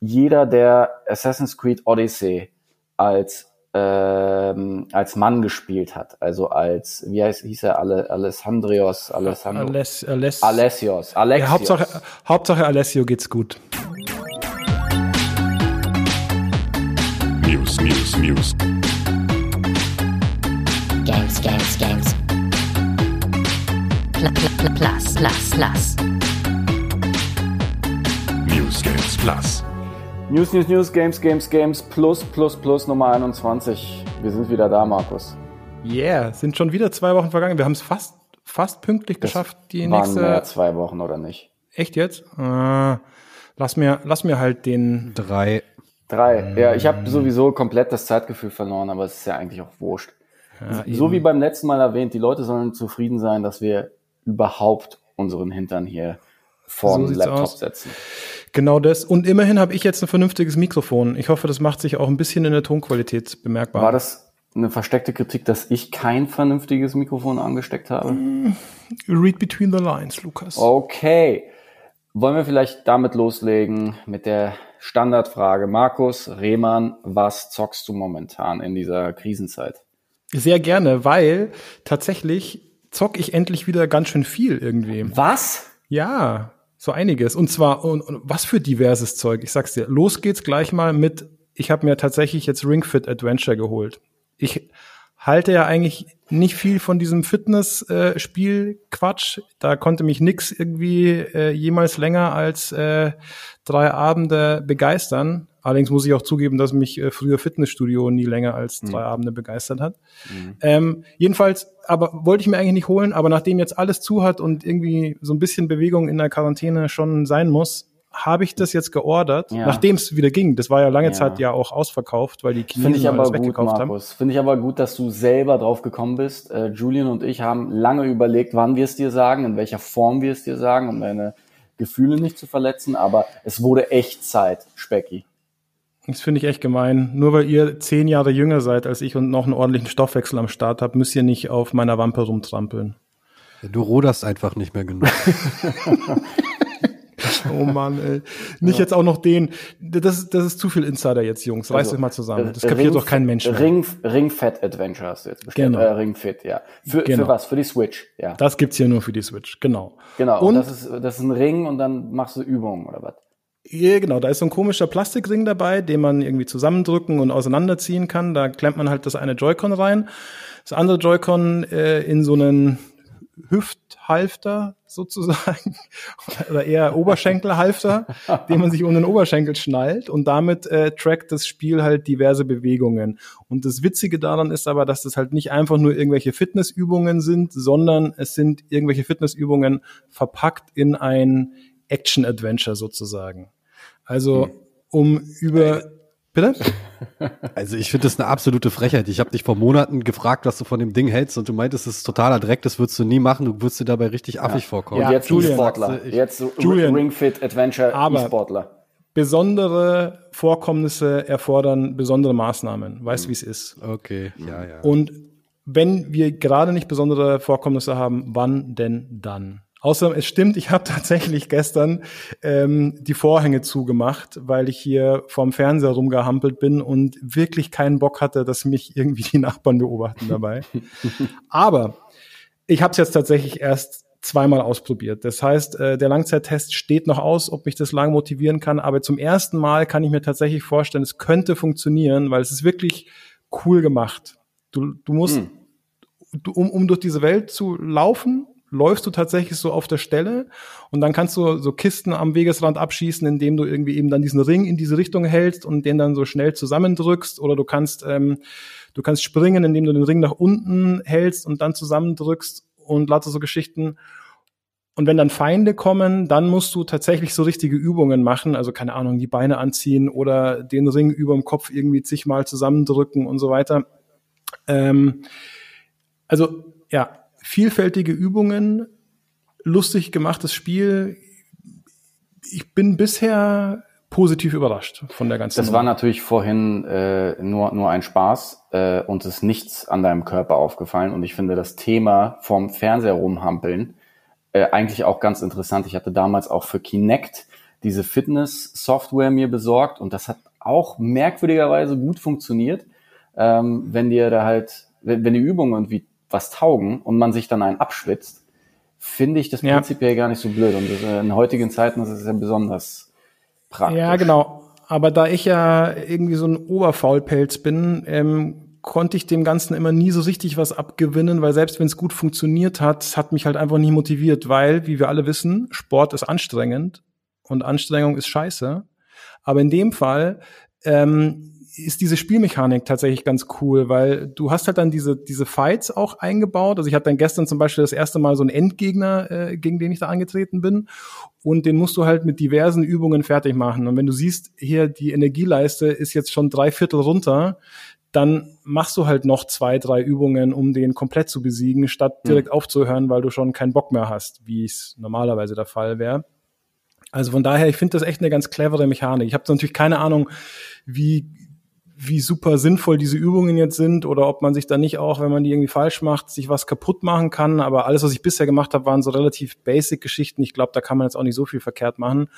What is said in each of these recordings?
jeder, der Assassin's Creed Odyssey als ähm, als Mann gespielt hat, also als wie heißt hieß er alle Alessandrios Alessandro Aless, Aless, Alessios Alexios. Ja, Hauptsache, Hauptsache Alessio geht's gut. News, News, News. Games, Games, Games. Pl pl pl plus, plus, plus. News Games Plus. News News News Games Games Games Plus Plus Plus Nummer 21. Wir sind wieder da, Markus. Yeah, sind schon wieder zwei Wochen vergangen. Wir haben es fast, fast pünktlich geschafft, die Waren nächste. mehr zwei Wochen oder nicht? Echt jetzt? Äh, lass mir, lass mir halt den. Drei. Drei. Ja, ich habe sowieso komplett das Zeitgefühl verloren, aber es ist ja eigentlich auch wurscht. so wie beim letzten Mal erwähnt, die Leute sollen zufrieden sein, dass wir überhaupt unseren Hintern hier vor So Laptop aus. setzen. Genau das. Und immerhin habe ich jetzt ein vernünftiges Mikrofon. Ich hoffe, das macht sich auch ein bisschen in der Tonqualität bemerkbar. War das eine versteckte Kritik, dass ich kein vernünftiges Mikrofon angesteckt habe? Read between the lines, Lukas. Okay. Wollen wir vielleicht damit loslegen mit der Standardfrage. Markus Rehmann, was zockst du momentan in dieser Krisenzeit? Sehr gerne, weil tatsächlich zock ich endlich wieder ganz schön viel irgendwie. Was? Ja, so einiges. Und zwar, und, und was für diverses Zeug. Ich sag's dir. Los geht's gleich mal mit, ich habe mir tatsächlich jetzt Ring Fit Adventure geholt. Ich halte ja eigentlich nicht viel von diesem Fitness-Spiel-Quatsch. da konnte mich nix irgendwie äh, jemals länger als äh, drei Abende begeistern. Allerdings muss ich auch zugeben, dass mich äh, früher Fitnessstudio nie länger als drei Abende begeistert hat. Ähm, jedenfalls, aber wollte ich mir eigentlich nicht holen, aber nachdem jetzt alles zu hat und irgendwie so ein bisschen Bewegung in der Quarantäne schon sein muss, habe ich das jetzt geordert, Ja. nachdem es wieder ging. Das war ja lange Ja. Zeit ja auch ausverkauft, weil die Chinesen Finde ich aber gut, weggekauft haben. Markus. Finde ich aber gut, dass du selber drauf gekommen bist. Äh, Julian und ich haben lange überlegt, wann wir es dir sagen, in welcher Form wir es dir sagen, um deine Gefühle nicht zu verletzen. Aber es wurde echt Zeit, Specki. Das finde ich echt gemein. Nur weil ihr zehn Jahre jünger seid als ich und noch einen ordentlichen Stoffwechsel am Start habt, müsst ihr nicht auf meiner Wampe rumtrampeln. Du ruderst einfach nicht mehr genug. Oh Mann, ey. Nicht jetzt auch noch den. Das, ist- das ist zu viel Insider jetzt, Jungs. Reißt Also, euch mal zusammen. Das äh, kapiert Ring- doch kein Mensch mehr. Ring, Ring Fat Adventure hast du jetzt bestellt. Genau. Äh, Ring Fit, ja. Für, Genau. für was? Für die Switch, ja. Das gibt's hier nur für die Switch, genau. genau. Und, Und das ist, das ist ein Ring und dann machst du Übungen oder was? Ja, genau, da ist so ein komischer Plastikring dabei, den man irgendwie zusammendrücken und auseinanderziehen kann. Da klemmt man halt das eine Joy-Con rein, das andere Joy-Con äh, in so einen Hüfthalfter sozusagen oder eher Oberschenkelhalfter, den man sich um den Oberschenkel schnallt und damit äh, trackt das Spiel halt diverse Bewegungen. Und das Witzige daran ist aber, dass das halt nicht einfach nur irgendwelche Fitnessübungen sind, sondern es sind irgendwelche Fitnessübungen verpackt in ein Action-Adventure sozusagen. Also um über Bitte? Also ich finde das eine absolute Frechheit. Ich habe dich vor Monaten gefragt, was du von dem Ding hältst und du meintest, es ist totaler Dreck, das würdest du nie machen, du würdest dir dabei richtig affig vorkommen. Und Ja, jetzt Julian, du, ich- Jetzt so Julian. Ring Fit Adventure Aber- E-Sportler. Besondere Vorkommnisse erfordern besondere Maßnahmen. Weißt wie es ist. Okay, ja, ja. Und wenn wir gerade nicht besondere Vorkommnisse haben, wann denn dann? Außerdem, es stimmt, ich habe tatsächlich gestern ähm, die Vorhänge zugemacht, weil ich hier vorm Fernseher rumgehampelt bin und wirklich keinen Bock hatte, dass mich irgendwie die Nachbarn beobachten dabei. Aber ich habe es jetzt tatsächlich erst zweimal ausprobiert. Das heißt, äh, der Langzeittest steht noch aus, ob mich das lang motivieren kann. Aber zum ersten Mal kann ich mir tatsächlich vorstellen, es könnte funktionieren, weil es ist wirklich cool gemacht. Du, du musst, Hm. du, um, um durch diese Welt zu laufen, läufst du tatsächlich so auf der Stelle und dann kannst du so Kisten am Wegesrand abschießen, indem du irgendwie eben dann diesen Ring in diese Richtung hältst und den dann so schnell zusammendrückst oder du kannst ähm, du kannst springen, indem du den Ring nach unten hältst und dann zusammendrückst und lauter so Geschichten. Und wenn dann Feinde kommen, dann musst du tatsächlich so richtige Übungen machen, also keine Ahnung, die Beine anziehen oder den Ring über dem Kopf irgendwie zigmal zusammendrücken und so weiter. Ähm, also ja, vielfältige Übungen, lustig gemachtes Spiel. Ich bin bisher positiv überrascht von der ganzen Das war natürlich vorhin äh, nur, nur ein Spaß äh, und es ist nichts an deinem Körper aufgefallen. Und ich finde das Thema vom Fernseher rumhampeln äh, eigentlich auch ganz interessant. Ich hatte damals auch für Kinect diese Fitness-Software mir besorgt und das hat auch merkwürdigerweise gut funktioniert, ähm, wenn dir da halt, wenn, wenn die Übungen irgendwie was taugen und man sich dann einen abschwitzt, finde ich das Ja. prinzipiell gar nicht so blöd. Und das, äh, in heutigen Zeiten ist es ja besonders praktisch. Ja, genau. Aber da ich ja irgendwie so ein Oberfaulpelz bin, ähm, konnte ich dem Ganzen immer nie so richtig was abgewinnen, weil selbst wenn es gut funktioniert hat, hat mich halt einfach nie motiviert, weil, wie wir alle wissen, Sport ist anstrengend und Anstrengung ist scheiße. Aber in dem Fall ähm, ist diese Spielmechanik tatsächlich ganz cool, weil du hast halt dann diese, diese Fights auch eingebaut. Also ich hatte dann gestern zum Beispiel das erste Mal so einen Endgegner, äh, gegen den ich da angetreten bin. Und den musst du halt mit diversen Übungen fertig machen. Und wenn du siehst, hier die Energieleiste ist jetzt schon drei Viertel runter, dann machst du halt noch zwei, drei Übungen, um den komplett zu besiegen, statt direkt aufzuhören, weil du schon keinen Bock mehr hast, wie es normalerweise der Fall wäre. Also von daher, ich finde das echt eine ganz clevere Mechanik. Ich habe natürlich keine Ahnung, wie, wie super sinnvoll diese Übungen jetzt sind oder ob man sich da nicht auch, wenn man die irgendwie falsch macht, sich was kaputt machen kann. Aber alles, was ich bisher gemacht habe, waren so relativ basic Geschichten. Ich glaube, da kann man jetzt auch nicht so viel verkehrt machen.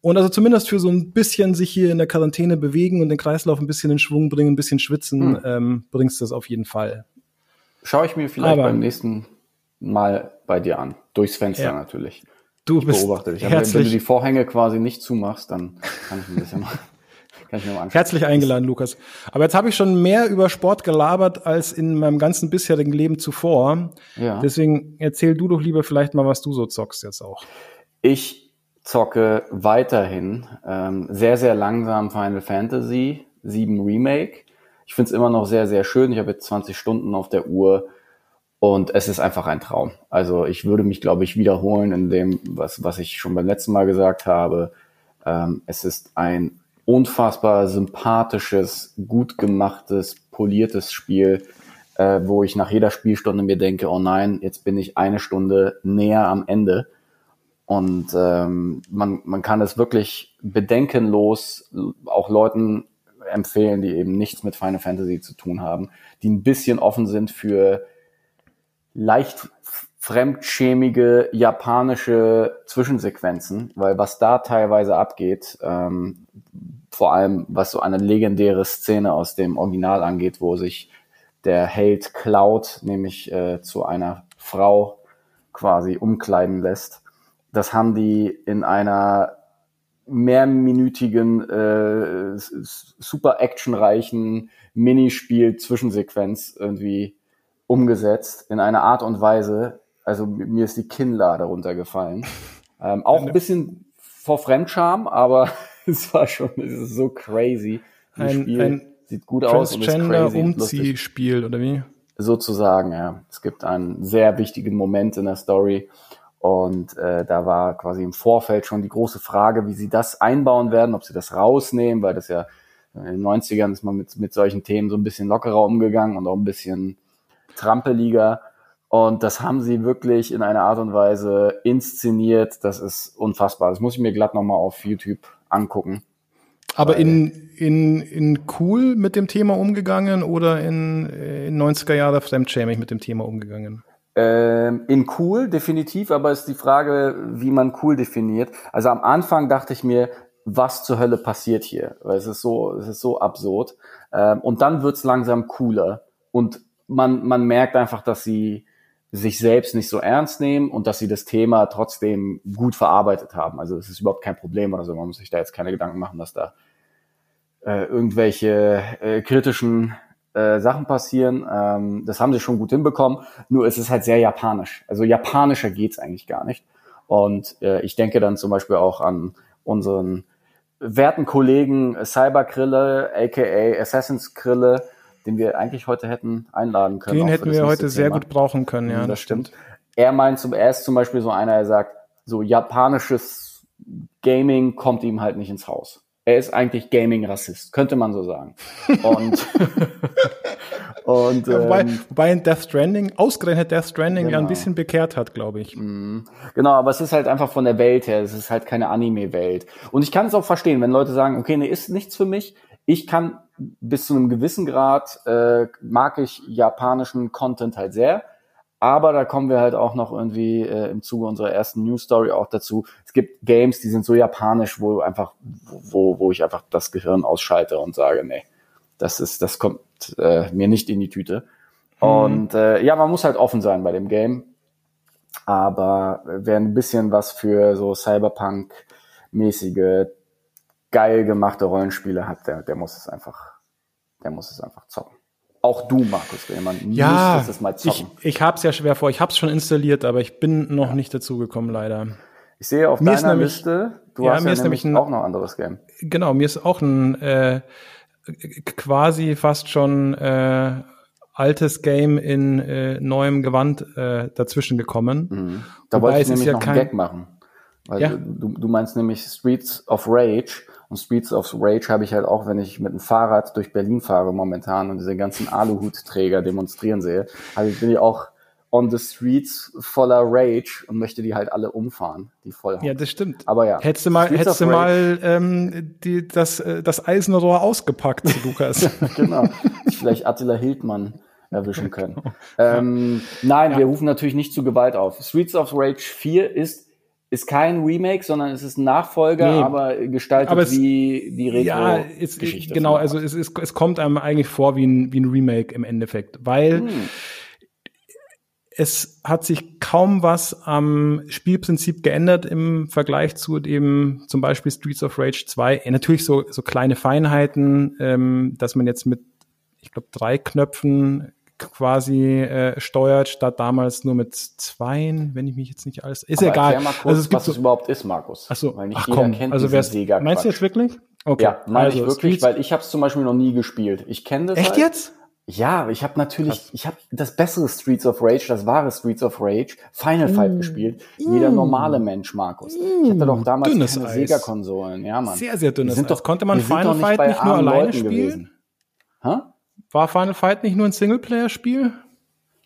Und also zumindest für so ein bisschen sich hier in der Quarantäne bewegen und den Kreislauf ein bisschen in Schwung bringen, ein bisschen schwitzen, ähm, bringst du das auf jeden Fall. Schaue ich mir vielleicht Aber- beim nächsten Mal bei dir an. Durchs Fenster Ja. natürlich. Du Ich bist beobachte dich. Aber wenn, wenn du die Vorhänge quasi nicht zumachst, dann kann ich ein bisschen mal, kann ich mir mal anschauen. herzlich eingeladen, Lukas. Aber jetzt habe ich schon mehr über Sport gelabert als in meinem ganzen bisherigen Leben zuvor. Ja. Deswegen erzähl du doch lieber vielleicht mal, was du so zockst jetzt auch. Ich zocke weiterhin ähm, sehr, sehr langsam Final Fantasy 7 Remake. Ich finde es immer noch sehr, sehr schön. Ich habe jetzt 20 Stunden auf der Uhr und es ist einfach ein Traum. Also ich würde mich, glaube ich, wiederholen in dem, was, was ich schon beim letzten Mal gesagt habe. Ähm, es ist ein unfassbar sympathisches, gut gemachtes, poliertes Spiel, äh, wo ich nach jeder Spielstunde mir denke, oh nein, jetzt bin ich eine Stunde näher am Ende. Und ähm, man, man kann es wirklich bedenkenlos auch Leuten empfehlen, die eben nichts mit Final Fantasy zu tun haben, die ein bisschen offen sind für leicht fremdschämige japanische Zwischensequenzen, weil was da teilweise abgeht, ähm, vor allem was so eine legendäre Szene aus dem Original angeht, wo sich der Held Cloud nämlich äh, zu einer Frau quasi umkleiden lässt. Das haben die in einer mehrminütigen, äh, super actionreichen Minispiel-Zwischensequenz irgendwie umgesetzt in einer Art und Weise. Also mir ist die Kinnlade runtergefallen. Ähm, auch ein bisschen vor Fremdscham, aber es war schon es ist so crazy. Ein- Spiel ein sieht gut aus und ist crazy. Transgender-Umziehspiel, oder wie? Sozusagen, ja. Es gibt einen sehr wichtigen Moment in der Story. Und äh, da war quasi im Vorfeld schon die große Frage, wie sie das einbauen werden, ob sie das rausnehmen, weil das ja in den 90ern ist man mit, mit solchen Themen so ein bisschen lockerer umgegangen und auch ein bisschen trampeliger. Und das haben sie wirklich in einer Art und Weise inszeniert. Das ist unfassbar. Das muss ich mir glatt nochmal auf YouTube angucken. Aber in, in, in cool mit dem Thema umgegangen oder in, äh, in 90er Jahre fremdschämig mit dem Thema umgegangen? Ähm, in cool, definitiv, aber ist die Frage, wie man cool definiert. Also am Anfang dachte ich mir, was zur Hölle passiert hier? Weil es ist so, es ist so absurd. Ähm, und dann wird's langsam cooler. Und man, man merkt einfach, dass sie sich selbst nicht so ernst nehmen und dass sie das Thema trotzdem gut verarbeitet haben. Also es ist überhaupt kein Problem oder so. Man muss sich da jetzt keine Gedanken machen, dass da äh, irgendwelche äh, kritischen äh, Sachen passieren. Ähm, das haben sie schon gut hinbekommen. Nur es ist halt sehr japanisch. Also japanischer geht's eigentlich gar nicht. Und äh, ich denke dann zum Beispiel auch an unseren werten Kollegen Cyberkrille, aka Assassins Krille, den wir eigentlich heute hätten einladen können. Den hätten das wir heute sehr Thema. gut brauchen können, ja, Ja, das stimmt. Er meint zum, er ist zum Beispiel so einer, der sagt, so japanisches Gaming kommt ihm halt nicht ins Haus. Er ist eigentlich Gaming-Rassist, könnte man so sagen. Und, und Ja, wobei, ähm, wobei in Death Stranding, ausgerechnet Death Stranding, ja ein Genau. bisschen bekehrt hat, glaube ich. Genau, aber es ist halt einfach von der Welt her, es ist halt keine Anime-Welt. Und ich kann es auch verstehen, wenn Leute sagen, okay, nee, ist nichts für mich. Ich kann bis zu einem gewissen Grad, äh, mag ich japanischen Content halt sehr, Aber da kommen wir halt auch noch irgendwie äh, im Zuge unserer ersten News Story auch dazu. Es gibt Games, die sind so japanisch, wo einfach, wo, wo ich einfach das Gehirn ausschalte und sage, nee, das ist, das kommt äh, mir nicht in die Tüte. Und äh, ja, man muss halt offen sein bei dem Game. Aber wer ein bisschen was für so Cyberpunk-mäßige, geil gemachte Rollenspiele hat, der, der muss es einfach, der muss es einfach zocken. Auch du, Markus Rehmann, Ja, müsstest es mal ich, zocken. ich habe es ja schwer vor. Ich habe es schon installiert, aber ich bin noch nicht dazu gekommen, leider. Ich sehe auf Mir ist deiner nämlich- Liste, du ja, hast mir ja ist nämlich ein- auch noch ein anderes Game. Genau, mir ist auch ein äh, quasi fast schon äh, altes Game in äh, neuem Gewand äh, dazwischen gekommen. Da Wobei wollte ich nämlich ja noch einen kein- Gag machen. Weil Ja. du, du meinst nämlich Streets of Rage. Und Streets of Rage habe ich halt auch, wenn ich mit dem Fahrrad durch Berlin fahre momentan und diese ganzen Aluhutträger demonstrieren sehe, also bin ich auch on the streets voller Rage und möchte die halt alle umfahren, die voll Ja, das stimmt. Aber ja. Hättest du mal, Streets hättest du mal ähm, die, das, äh, das Eisenrohr ausgepackt, Lukas. genau. Ich vielleicht Attila Hildmann erwischen können. Ähm, nein, wir rufen natürlich nicht zu Gewalt auf. Streets of Rage 4 ist, ist kein Remake, sondern es ist ein Nachfolger, Nee. aber gestaltet Aber es- wie die ja, es, Retro-Geschichte. genau, von also es, ist, es kommt einem eigentlich vor wie ein, wie ein Remake im Endeffekt, weil Hm. es hat sich kaum was am Spielprinzip geändert im Vergleich zu dem zum Beispiel Streets of Rage 2. Äh, Natürlich so, so kleine Feinheiten, ähm, dass man jetzt mit, ich glaube, drei Knöpfen quasi äh, steuert, statt damals nur mit zweien, wenn ich mich jetzt nicht alles. Ist Aber egal. Erklär mal kurz, also es gibt was es so, überhaupt ist, Markus. ach so, Weil nicht ach jeder komm, kennt also diesen meinst du jetzt wirklich? Okay. Ja, meine also ich wirklich, weil ich habe es zum Beispiel noch nie gespielt. Ich kenne das Echt halt. jetzt? Ja, ich habe natürlich, ich habe das bessere Streets of Rage, das wahre Streets of Rage, Final Mm. Fight gespielt. Jeder normale Mensch, Markus. Ich hatte doch damals Dünnes keine. Sega-Konsolen. Ja, Mann. Sehr, sehr dünnes Wir sind Eis. doch, Konnte man Final nicht Fight bei nicht nur alleine Leuten spielen? gewesen. Hä? War Final Fight nicht nur ein Singleplayer-Spiel?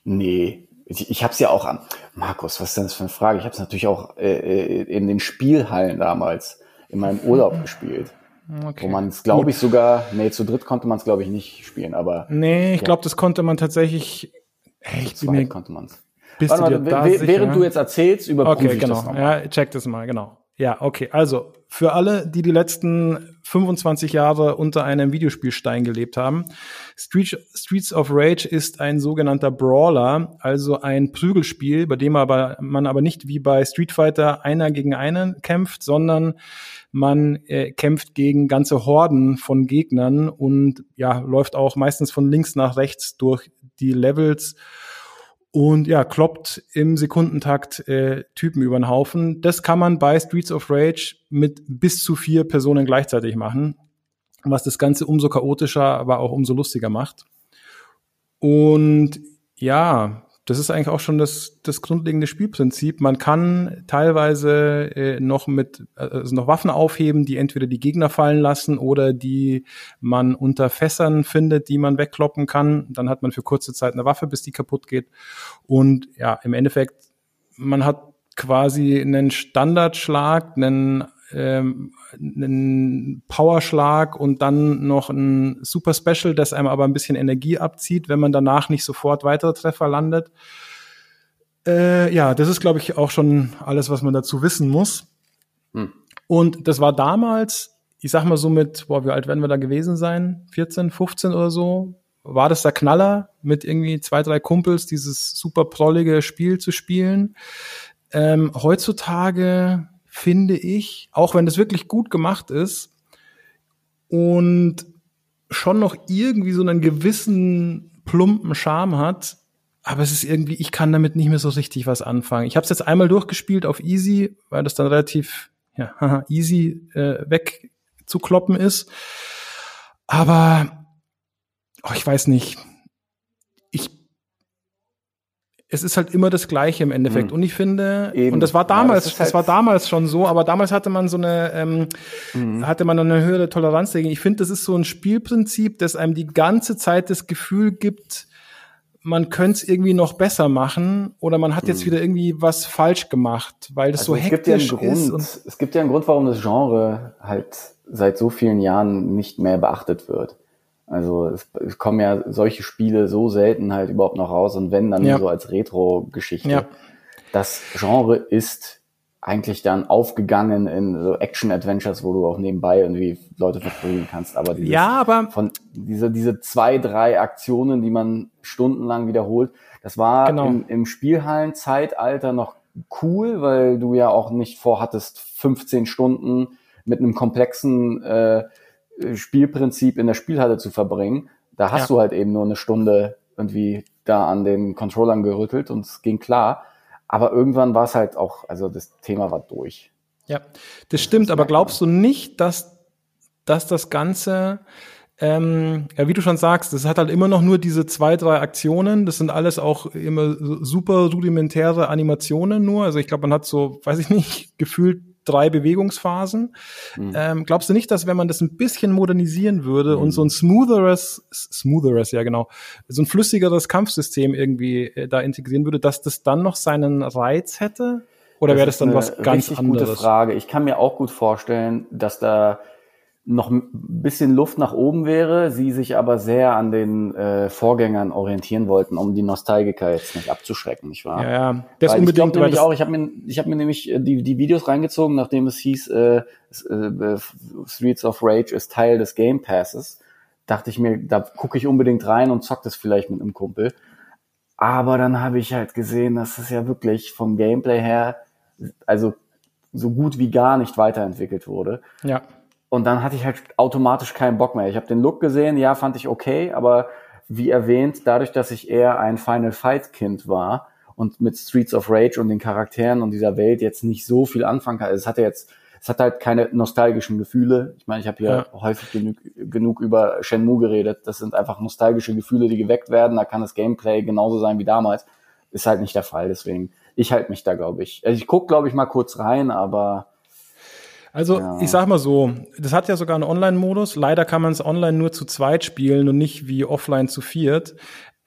Nee, ich, ich habe es ja auch an. Markus, was ist denn das für eine Frage? Ich habe es natürlich auch äh, äh, in den Spielhallen damals in meinem Urlaub gespielt. Okay. Wo man es, glaube ich, sogar, nee, zu dritt konnte man es, glaube ich, nicht spielen, aber Nee, ich Ja. glaube, das konnte man tatsächlich. Hey, ich zu bin mir, konnte man es. bist Warte du mal, da wäh- sicher? während du jetzt erzählst, überprüfe Okay, ich genau. das nochmal. Ja, check das mal, genau. Ja, okay. Also, für alle, die die letzten 25 Jahre unter einem Videospielstein gelebt haben, Street, Streets of Rage ist ein sogenannter Brawler, also ein Prügelspiel, bei dem aber, man aber nicht wie bei Street Fighter einer gegen einen kämpft, sondern man äh, kämpft gegen ganze Horden von Gegnern und ja, läuft auch meistens von links nach rechts durch die Levels und ja, kloppt im Sekundentakt äh, Typen über den Haufen. Das kann man bei Streets of Rage mit bis zu vier Personen gleichzeitig machen, was das Ganze umso chaotischer, aber auch umso lustiger macht. Und ja, das ist eigentlich auch schon das, das grundlegende Spielprinzip. Man kann teilweise äh, noch mit also noch Waffen aufheben, die entweder die Gegner fallen lassen oder die man unter Fässern findet, die man wegkloppen kann. Dann hat man für kurze Zeit eine Waffe, bis die kaputt geht. Und ja, im Endeffekt, man hat quasi einen Standardschlag, einen ähm, einen Powerschlag und dann noch ein Super Special, das einem aber ein bisschen Energie abzieht, wenn man danach nicht sofort weitere Treffer landet. Äh, ja, das ist, glaube ich, auch schon alles, was man dazu wissen muss. Hm. Und das war damals, ich sag mal so mit, boah, wie alt werden wir da gewesen sein? 14, 15 oder so? War das der Knaller, mit irgendwie zwei, drei Kumpels dieses super prollige Spiel zu spielen? Ähm, heutzutage finde ich, auch wenn das wirklich gut gemacht ist und schon noch irgendwie so einen gewissen plumpen Charme hat, aber es ist irgendwie, ich kann damit nicht mehr so richtig was anfangen. Ich habe es jetzt einmal durchgespielt auf Easy, weil das dann relativ ja, easy äh, wegzukloppen ist. Aber oh, ich weiß nicht. Es ist halt immer das Gleiche im Endeffekt. Hm. Und ich finde, Eben. und das war Ja, damals, das ist das, halt- war damals schon so, aber damals hatte man so eine, ähm, Mhm. hatte man eine höhere Toleranz dagegen. Ich finde, das ist so ein Spielprinzip, das einem die ganze Zeit das Gefühl gibt, man könnte es irgendwie noch besser machen oder man hat jetzt wieder irgendwie was falsch gemacht, weil das Mhm. Also so es gibt ja einen hektisch ist. Es gibt ja einen Grund, warum das Genre halt seit so vielen Jahren nicht mehr beachtet wird. Also es, es kommen ja solche Spiele so selten halt überhaupt noch raus und wenn dann Ja. so als Retro-Geschichte. Ja. Das Genre ist eigentlich dann aufgegangen in so Action-Adventures, wo du auch nebenbei irgendwie Leute verprügeln kannst. Aber dieses, Ja, aber von diese, diese zwei, drei Aktionen, die man stundenlang wiederholt, das war Genau. im, im Spielhallen-Zeitalter noch cool, weil du ja auch nicht vorhattest, 15 Stunden mit einem komplexen äh, Spielprinzip in der Spielhalle zu verbringen. Da hast Ja. du halt eben nur eine Stunde irgendwie da an den Controllern gerüttelt und es ging klar. Aber irgendwann war es halt auch, also das Thema war durch. Ja, das stimmt, aber glaubst du nicht, dass, dass das Ganze, ähm, ja, wie du schon sagst, das hat halt immer noch nur diese zwei, drei Aktionen. Das sind alles auch immer super rudimentäre Animationen nur. Also ich glaube, man hat so, weiß ich nicht, gefühlt drei Bewegungsphasen. Ähm, glaubst du nicht, dass wenn man das ein bisschen modernisieren würde und so ein smootheres, smootheres, ja genau, so ein flüssigeres Kampfsystem irgendwie äh, da integrieren würde, dass das dann noch seinen Reiz hätte? Oder wäre das dann was ganz anderes? gute Frage. Ich kann mir auch gut vorstellen, dass da noch ein bisschen Luft nach oben wäre, sie sich aber sehr an den äh, Vorgängern orientieren wollten, um die Nostalgiker jetzt nicht abzuschrecken, nicht wahr? Ja, ja. Das weil unbedingt, ich nämlich auch, ich habe mir, ich hab mir nämlich äh, die, die Videos reingezogen, nachdem es hieß, äh, äh, äh, Streets of Rage ist Teil des Game Passes, dachte ich mir, da gucke ich unbedingt rein und zock das vielleicht mit einem Kumpel. Aber dann habe ich halt gesehen, dass es ja wirklich vom Gameplay her, also so gut wie gar nicht weiterentwickelt wurde. ja. Und dann hatte ich halt automatisch keinen Bock mehr. Ich habe den Look gesehen, ja, fand ich okay, aber wie erwähnt, dadurch, dass ich eher ein Final Fight Kind war und mit Streets of Rage und den Charakteren und dieser Welt jetzt nicht so viel anfangen kann. Also es hatte jetzt, es hat halt keine nostalgischen Gefühle. Ich meine, ich habe hier häufig genug, genug über Shenmue geredet. Das sind einfach nostalgische Gefühle, die geweckt werden. Da kann das Gameplay genauso sein wie damals. Ist halt nicht der Fall. Deswegen, ich halte mich da, glaube ich. Also ich guck, glaube ich, mal kurz rein, aber Also Ja. ich sag mal so, das hat ja sogar einen Online-Modus. Leider kann man es online nur zu zweit spielen und nicht wie offline zu viert.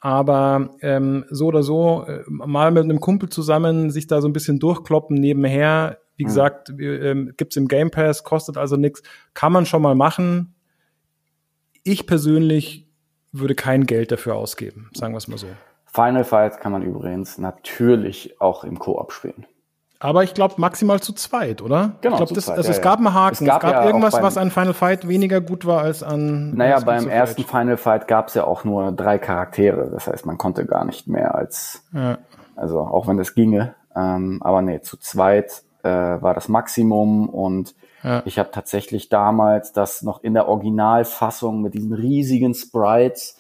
Aber ähm, so oder so, äh, mal mit einem Kumpel zusammen sich da so ein bisschen durchkloppen nebenher. Wie gesagt, ähm, gibt's im Game Pass, kostet also nichts. Kann man schon mal machen. Ich persönlich würde kein Geld dafür ausgeben, sagen wir es mal so. Final Fight kann man übrigens natürlich auch im Koop spielen. Aber ich glaube maximal zu zweit, oder? Genau, ich glaub, zu das, zweit, also ja, es gab einen Haken. Es Es gab gab, ja irgendwas, beim- was an Final Fight weniger gut war als an. Naja, als beim ersten Rage. Final Fight gab es ja auch nur drei Charaktere. Das heißt, man konnte gar nicht mehr als, Ja. also auch wenn es ginge. Ähm, aber nee, zu zweit äh, war das Maximum und Ja. ich habe tatsächlich damals das noch in der Originalfassung mit diesen riesigen Sprites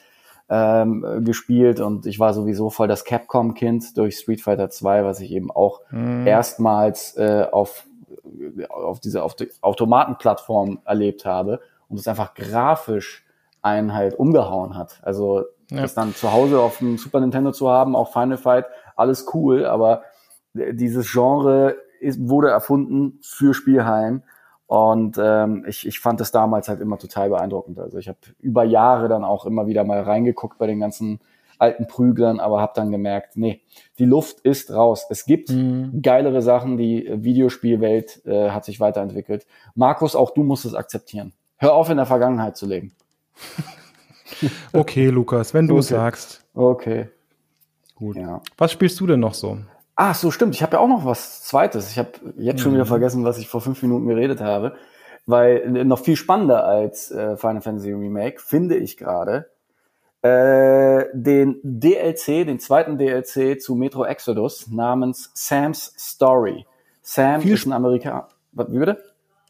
ähm, äh, gespielt und ich war sowieso voll das Capcom-Kind durch Street Fighter 2, was ich eben auch erstmals äh, auf, auf diese auf die Automatenplattform erlebt habe und es einfach grafisch einen halt umgehauen hat. Also Ja. das dann zu Hause auf dem Super Nintendo zu haben, auch Final Fight, alles cool, aber dieses Genre ist, wurde erfunden für Spielhallen und ähm, ich, ich fand es damals halt immer total beeindruckend. Also ich habe über Jahre dann auch immer wieder mal reingeguckt bei den ganzen alten Prüglern, aber habe dann gemerkt, nee, die Luft ist raus. Es gibt geilere Sachen, die äh, Videospielwelt äh, hat sich weiterentwickelt. Markus, auch du musst es akzeptieren. Hör auf, in der Vergangenheit zu leben. Okay, Lukas, wenn du es Okay. sagst. Okay. Gut. Ja. Was spielst du denn noch so? Ah, so stimmt. Ich habe ja auch noch was Zweites. Ich habe jetzt schon wieder vergessen, was ich vor fünf Minuten geredet habe. Weil äh, noch viel spannender als äh, Final Fantasy Remake finde ich gerade äh, den DLC, den zweiten DLC zu Metro Exodus namens Sam's Story. Sam Viel ist ein Amerikaner. Wie bitte?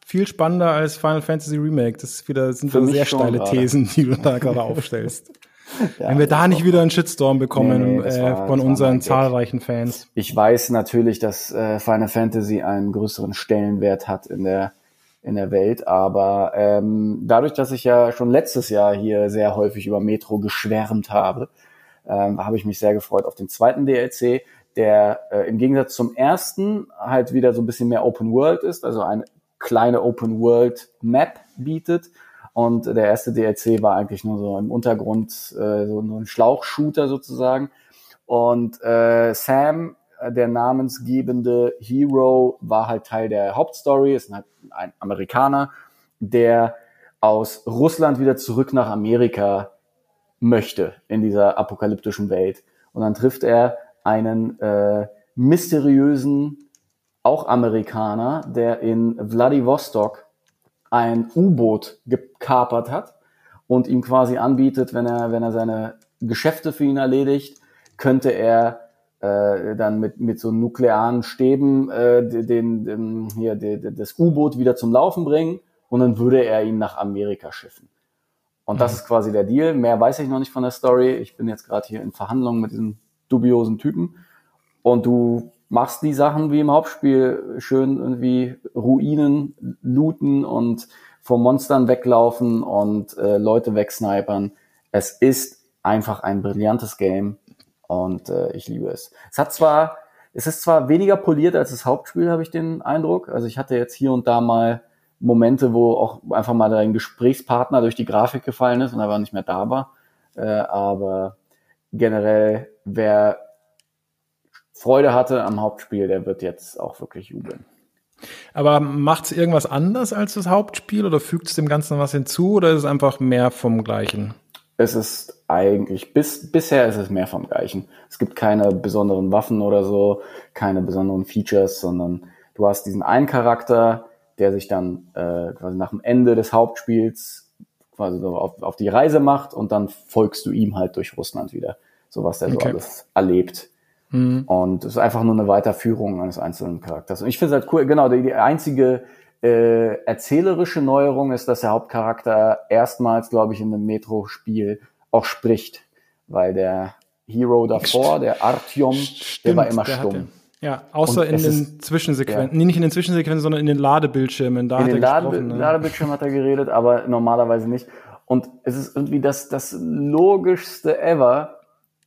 Viel spannender als Final Fantasy Remake. Das ist wieder, sind wieder sehr steile gerade. Thesen, die du da gerade aufstellst. Ja, Wenn wir da nicht wieder einen Shitstorm bekommen Nee, äh, war- von unseren Gag. zahlreichen Fans. Ich weiß natürlich, dass äh, Final Fantasy einen größeren Stellenwert hat in der in der Welt, aber ähm, dadurch, dass ich ja schon letztes Jahr hier sehr häufig über Metro geschwärmt habe, ähm, habe ich mich sehr gefreut auf den zweiten DLC, der äh, im Gegensatz zum ersten halt wieder so ein bisschen mehr Open World ist, also eine kleine Open World Map bietet. Und der erste DLC war eigentlich nur so im Untergrund äh, so, so ein Schlauchshooter sozusagen. Und äh, Sam, der namensgebende Hero, war halt Teil der Hauptstory, ist halt ein Amerikaner, der aus Russland wieder zurück nach Amerika möchte in dieser apokalyptischen Welt. Und dann trifft er einen äh, mysteriösen, auch Amerikaner, der in Vladivostok ein U-Boot gekapert hat und ihm quasi anbietet, wenn er, wenn er seine Geschäfte für ihn erledigt, könnte er äh, dann mit, mit so nuklearen Stäben äh, den, den, hier, den, das U-Boot wieder zum Laufen bringen und dann würde er ihn nach Amerika schiffen. Und das ist quasi der Deal. Mehr weiß ich noch nicht von der Story. Ich bin jetzt gerade hier in Verhandlungen mit diesem dubiosen Typen. Und du machst die Sachen wie im Hauptspiel schön irgendwie Ruinen looten und vor Monstern weglaufen und äh, Leute wegsnipern. Es ist einfach ein brillantes Game und äh, ich liebe es. Es hat zwar, es ist zwar weniger poliert als das Hauptspiel, habe ich den Eindruck. Also ich hatte jetzt hier und da mal Momente, wo auch einfach mal dein Gesprächspartner durch die Grafik gefallen ist und aber nicht mehr da war. Äh, aber generell, wer Freude hatte am Hauptspiel, der wird jetzt auch wirklich jubeln. Aber macht es irgendwas anders als das Hauptspiel oder fügt es dem Ganzen was hinzu oder ist es einfach mehr vom Gleichen? Es ist eigentlich, bis, bisher ist es mehr vom Gleichen. Es gibt keine besonderen Waffen oder so, keine besonderen Features, sondern du hast diesen einen Charakter, der sich dann äh, quasi nach dem Ende des Hauptspiels quasi so auf, auf die Reise macht und dann folgst du ihm halt durch Russland wieder, so was der okay. so alles erlebt. Mhm. Und es ist einfach nur eine Weiterführung eines einzelnen Charakters. Und ich finde es halt cool, genau, die, die einzige äh, erzählerische Neuerung ist, dass der Hauptcharakter erstmals, glaube ich, in einem Metro-Spiel auch spricht, weil der Hero davor, der Artyom, Stimmt, der war immer der stumm. Ja, außer in den Zwischensequenzen. Ja. Nee, nicht in den Zwischensequenzen, sondern in den Ladebildschirmen. Da in den Lade ne? Ladebildschirmen hat er geredet, aber normalerweise nicht. Und es ist irgendwie das, das logischste ever,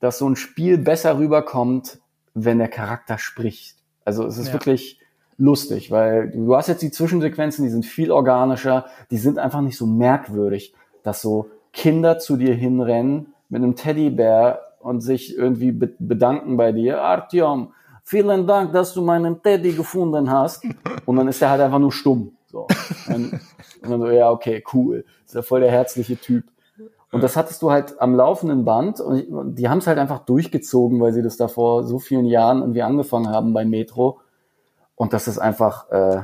dass so ein Spiel besser rüberkommt, wenn der Charakter spricht. Also es ist ja. wirklich lustig, weil du hast jetzt die Zwischensequenzen, die sind viel organischer, die sind einfach nicht so merkwürdig, dass so Kinder zu dir hinrennen mit einem Teddybär und sich irgendwie bedanken bei dir. Artyom, vielen Dank, dass du meinen Teddy gefunden hast. Und dann ist er halt einfach nur stumm. So. Und, dann so, ja, okay, cool. ist ja voll der herzliche Typ. Und das hattest du halt am laufenden Band und die haben es halt einfach durchgezogen, weil sie das da vor so vielen Jahren irgendwie angefangen haben bei Metro. Und das ist einfach äh,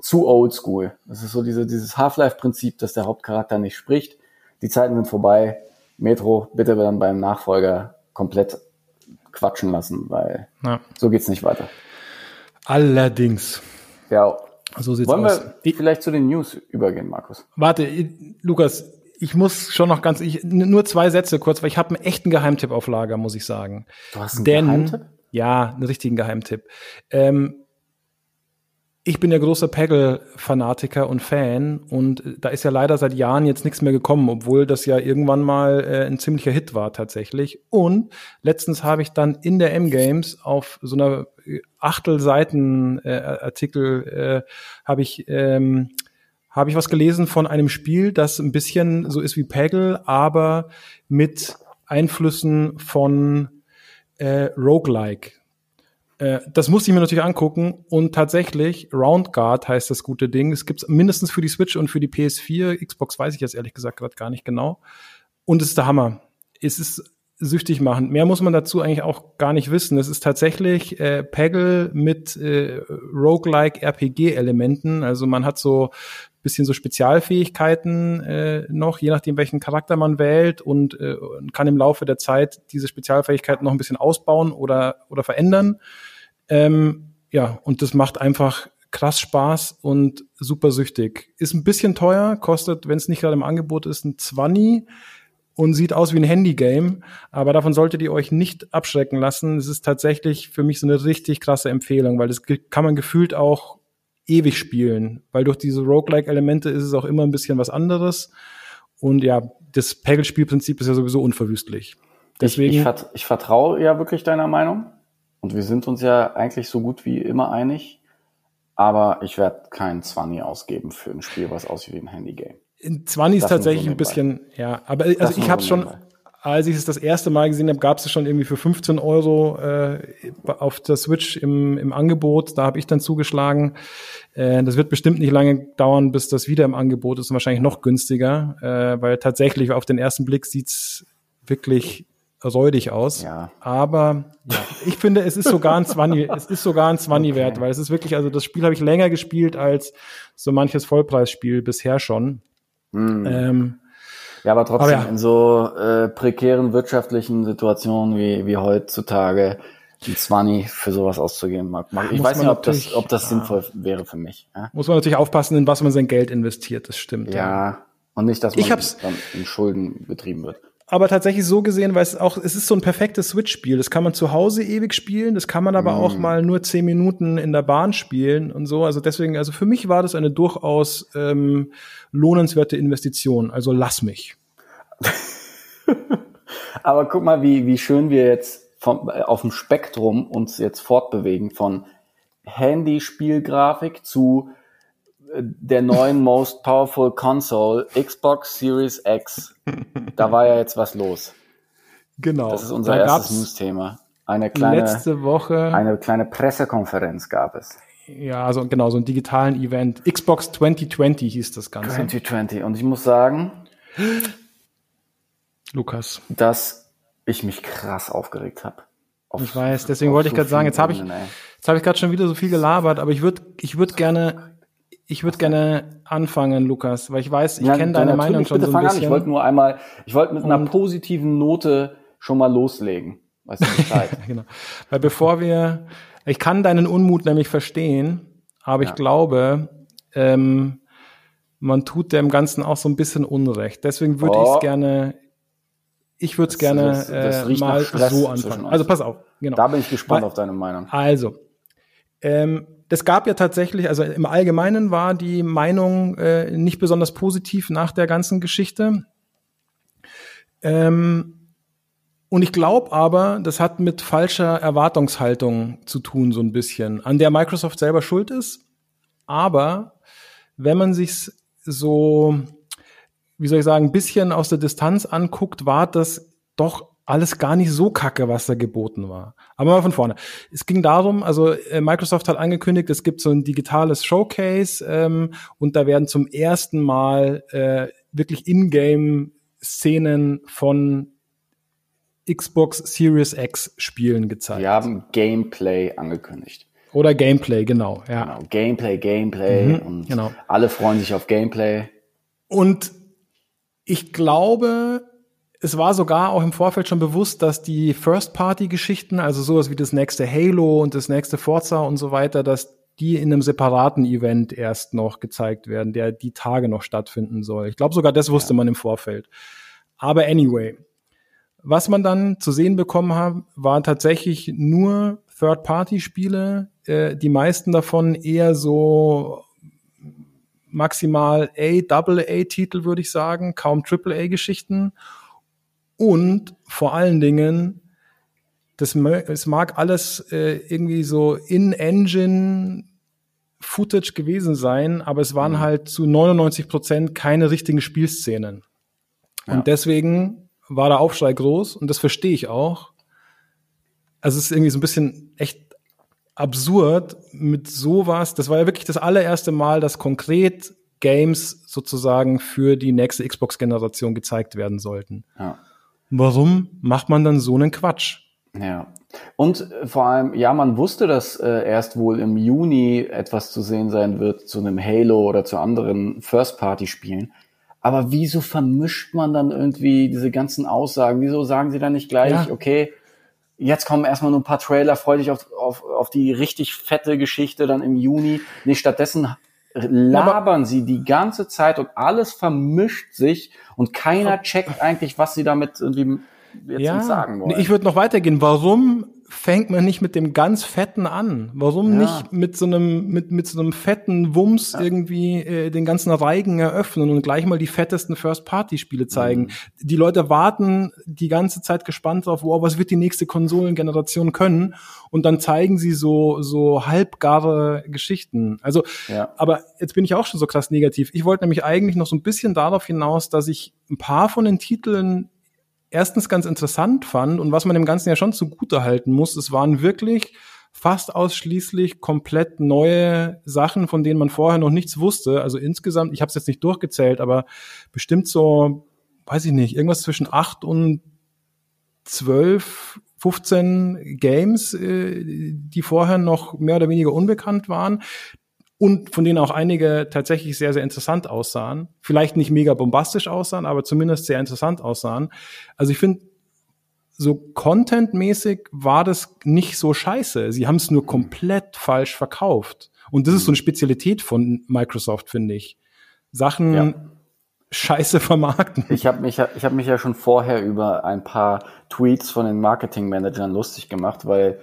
zu oldschool. Das ist so diese, dieses Half-Life-Prinzip, dass der Hauptcharakter nicht spricht. Die Zeiten sind vorbei. Metro bitte dann beim Nachfolger komplett quatschen lassen, weil ja. so geht's nicht weiter. Allerdings. Ja. So sieht's Wollen aus. wir vielleicht zu den News übergehen, Markus? Warte, Lukas, ich muss schon noch ganz, ich, nur zwei Sätze kurz, weil ich habe einen echten Geheimtipp auf Lager, muss ich sagen. Du hast einen Denn, Geheimtipp? Ja, einen richtigen Geheimtipp. Ähm, ich bin ja großer Peggle-Fanatiker und Fan und da ist ja leider seit Jahren jetzt nichts mehr gekommen, obwohl das ja irgendwann mal äh, ein ziemlicher Hit war tatsächlich. Und letztens habe ich dann in der M-Games auf so einer äh, Achtelseiten äh, Artikel äh, habe ich ähm, habe ich was gelesen von einem Spiel, das ein bisschen so ist wie Peggle, aber mit Einflüssen von äh, Roguelike. Äh, das musste ich mir natürlich angucken und tatsächlich, Round Guard heißt das gute Ding. Es gibt mindestens für die Switch und für die PS4. Xbox weiß ich jetzt ehrlich gesagt gerade gar nicht genau. Und es ist der Hammer. Es ist süchtig machen. Mehr muss man dazu eigentlich auch gar nicht wissen. Es ist tatsächlich äh, Peggle mit äh, Roguelike RPG-Elementen. Also man hat so bisschen so Spezialfähigkeiten äh, noch, je nachdem, welchen Charakter man wählt und äh, kann im Laufe der Zeit diese Spezialfähigkeiten noch ein bisschen ausbauen oder, oder verändern. Ähm, ja, und das macht einfach krass Spaß und super süchtig. Ist ein bisschen teuer, kostet, wenn es nicht gerade im Angebot ist, ein 20 und sieht aus wie ein Handygame, aber davon solltet ihr euch nicht abschrecken lassen. Es ist tatsächlich für mich so eine richtig krasse Empfehlung, weil das kann man gefühlt auch ewig spielen, weil durch diese Roguelike-Elemente ist es auch immer ein bisschen was anderes. Und ja, das Peggle-Spielprinzip ist ja sowieso unverwüstlich. Deswegen. Ich, ich, vert, ich vertraue ja wirklich deiner Meinung. Und wir sind uns ja eigentlich so gut wie immer einig. Aber ich werde keinen 20 ausgeben für ein Spiel, was aussieht wie ein Handygame. In 20 ist tatsächlich so ein bisschen, ja, aber also ich habe schon, als ich es das erste Mal gesehen habe, gab es schon irgendwie für 15 Euro äh, auf der Switch im, im Angebot. Da habe ich dann zugeschlagen. Äh, das wird bestimmt nicht lange dauern, bis das wieder im Angebot ist und wahrscheinlich noch günstiger, äh, weil tatsächlich auf den ersten Blick sieht's wirklich räudig aus. Ja. Aber ja, ich finde, es ist sogar ein 20, es ist sogar ein 20 Okay. wert, weil es ist wirklich, also das Spiel habe ich länger gespielt als so manches Vollpreisspiel bisher schon. Hm. Ähm, Ja, aber trotzdem Aber ja. in so äh, prekären wirtschaftlichen Situationen wie, wie heutzutage ein 20 für sowas auszugeben. Mag, mag. Ich muss weiß nicht, ob das, ob das ja. sinnvoll wäre für mich. Ja, muss man natürlich aufpassen, in was man sein Geld investiert, das stimmt. ja. und nicht, dass man Ich hab's- dann in Schulden getrieben wird. Aber tatsächlich so gesehen, weil es auch, es ist so ein perfektes Switch-Spiel. Das kann man zu Hause ewig spielen, das kann man aber Mm. auch mal nur zehn Minuten in der Bahn spielen und so. Also deswegen, also für mich war das eine durchaus ähm, lohnenswerte Investition. Also lass mich. Aber guck mal, wie, wie schön wir jetzt vom, äh, auf dem Spektrum uns jetzt fortbewegen von Handyspielgrafik zu der neuen Most Powerful Console, Xbox Series X. Da war ja jetzt was los. Genau. Das ist unser Da erstes News-Thema. Eine kleine, letzte Woche, eine kleine Pressekonferenz gab es. ja, also genau, so einen digitalen Event. Xbox 2020 hieß das Ganze. 2020. Und ich muss sagen, Lukas. dass ich mich krass aufgeregt habe. Ich weiß, deswegen wollte ich gerade sagen, jetzt habe ich, jetzt habe ich gerade schon wieder so viel gelabert, aber ich würde, ich würde gerne, ich würde gerne anfangen, Lukas, weil ich weiß, ich kenne deine Meinung schon bitte so ein fang an. Ich bisschen. wollte nur einmal, ich wollte mit einer Und- positiven Note schon mal loslegen. Weißt du Bescheid? genau. Weil bevor wir, ich kann deinen Unmut nämlich verstehen, aber ich Ja. glaube, ähm, man tut dem Ganzen auch so ein bisschen Unrecht. Deswegen würde ich Oh. es gerne, ich würde es gerne das- das äh, mal so anfangen. Also pass auf, genau. da bin ich gespannt Weil- auf deine Meinung. Also, ähm, das gab ja tatsächlich, also im Allgemeinen war die Meinung äh, nicht besonders positiv nach der ganzen Geschichte. Ähm, und ich glaube aber, das hat mit falscher Erwartungshaltung zu tun, so ein bisschen, an der Microsoft selber schuld ist. Aber wenn man sich so, wie soll ich sagen, ein bisschen aus der Distanz anguckt, war das doch alles gar nicht so kacke, was da geboten war. Aber mal von vorne. Es ging darum, also äh, Microsoft hat angekündigt, es gibt so ein digitales Showcase ähm, und da werden zum ersten Mal äh, wirklich Ingame-Szenen von Xbox Series X Spielen gezeigt. Wir haben Gameplay angekündigt. Oder Gameplay, genau. Ja. Genau. Gameplay, Gameplay. Mhm, und genau. alle freuen sich auf Gameplay. Und ich glaube, es war sogar auch im Vorfeld schon bewusst, dass die First-Party-Geschichten, also sowas wie das nächste Halo und das nächste Forza und so weiter, dass die in einem separaten Event erst noch gezeigt werden, der die Tage noch stattfinden soll. Ich glaube sogar, das wusste man im Vorfeld. Aber anyway, was man dann zu sehen bekommen hat, waren tatsächlich nur Third-Party-Spiele, äh, die meisten davon eher so maximal A, Double A-Titel, würde ich sagen, kaum Triple A-Geschichten. Und vor allen Dingen, das, es mag alles äh, irgendwie so in-Engine Footage gewesen sein, aber es waren halt zu 99 Prozent keine richtigen Spielszenen. Ja. Und deswegen war der Aufschrei groß und das verstehe ich auch. Also es ist irgendwie so ein bisschen echt absurd mit sowas. Das war ja wirklich das allererste Mal, dass konkret Games sozusagen für die nächste Xbox-Generation gezeigt werden sollten. Ja. Warum macht man dann so einen Quatsch? Ja. Und äh, vor allem, ja, man wusste, dass äh, erst wohl im Juni etwas zu sehen sein wird zu einem Halo oder zu anderen First-Party-Spielen. Aber wieso vermischt man dann irgendwie diese ganzen Aussagen? Wieso sagen sie dann nicht gleich, Ja. okay, jetzt kommen erstmal nur ein paar Trailer, freu dich auf, auf, auf die richtig fette Geschichte dann im Juni. Nee, stattdessen labern sie die ganze Zeit und alles vermischt sich und keiner checkt eigentlich, was sie damit irgendwie jetzt uns sagen wollen. ich würde noch weitergehen. Warum fängt man nicht mit dem ganz fetten an? Warum Ja. nicht mit so einem mit mit so einem fetten Wumms irgendwie äh, den ganzen Reigen eröffnen und gleich mal die fettesten First-Party-Spiele zeigen? Mhm. Die Leute warten die ganze Zeit gespannt drauf, wow, was wird die nächste Konsolengeneration können? Und dann zeigen sie so so halbgare Geschichten. Also, Ja. aber jetzt bin ich auch schon so krass negativ. Ich wollte nämlich eigentlich noch so ein bisschen darauf hinaus, dass ich ein paar von den Titeln erstens ganz interessant fand und was man dem Ganzen ja schon zugute halten muss, es waren wirklich fast ausschließlich komplett neue Sachen, von denen man vorher noch nichts wusste. Also insgesamt, ich habe es jetzt nicht durchgezählt, aber bestimmt so, weiß ich nicht, irgendwas zwischen acht und zwölf, 15 Games, äh, die vorher noch mehr oder weniger unbekannt waren und von denen auch einige tatsächlich sehr, sehr interessant aussahen. Vielleicht nicht mega bombastisch aussahen, aber zumindest sehr interessant aussahen. Also ich finde, so contentmäßig war das nicht so scheiße. Sie haben es nur komplett falsch verkauft. Und das ist so eine Spezialität von Microsoft, finde ich. Sachen Ja. scheiße vermarkten. Ich habe mich, ja- ich hab mich ja schon vorher über ein paar Tweets von den Marketingmanagern lustig gemacht, weil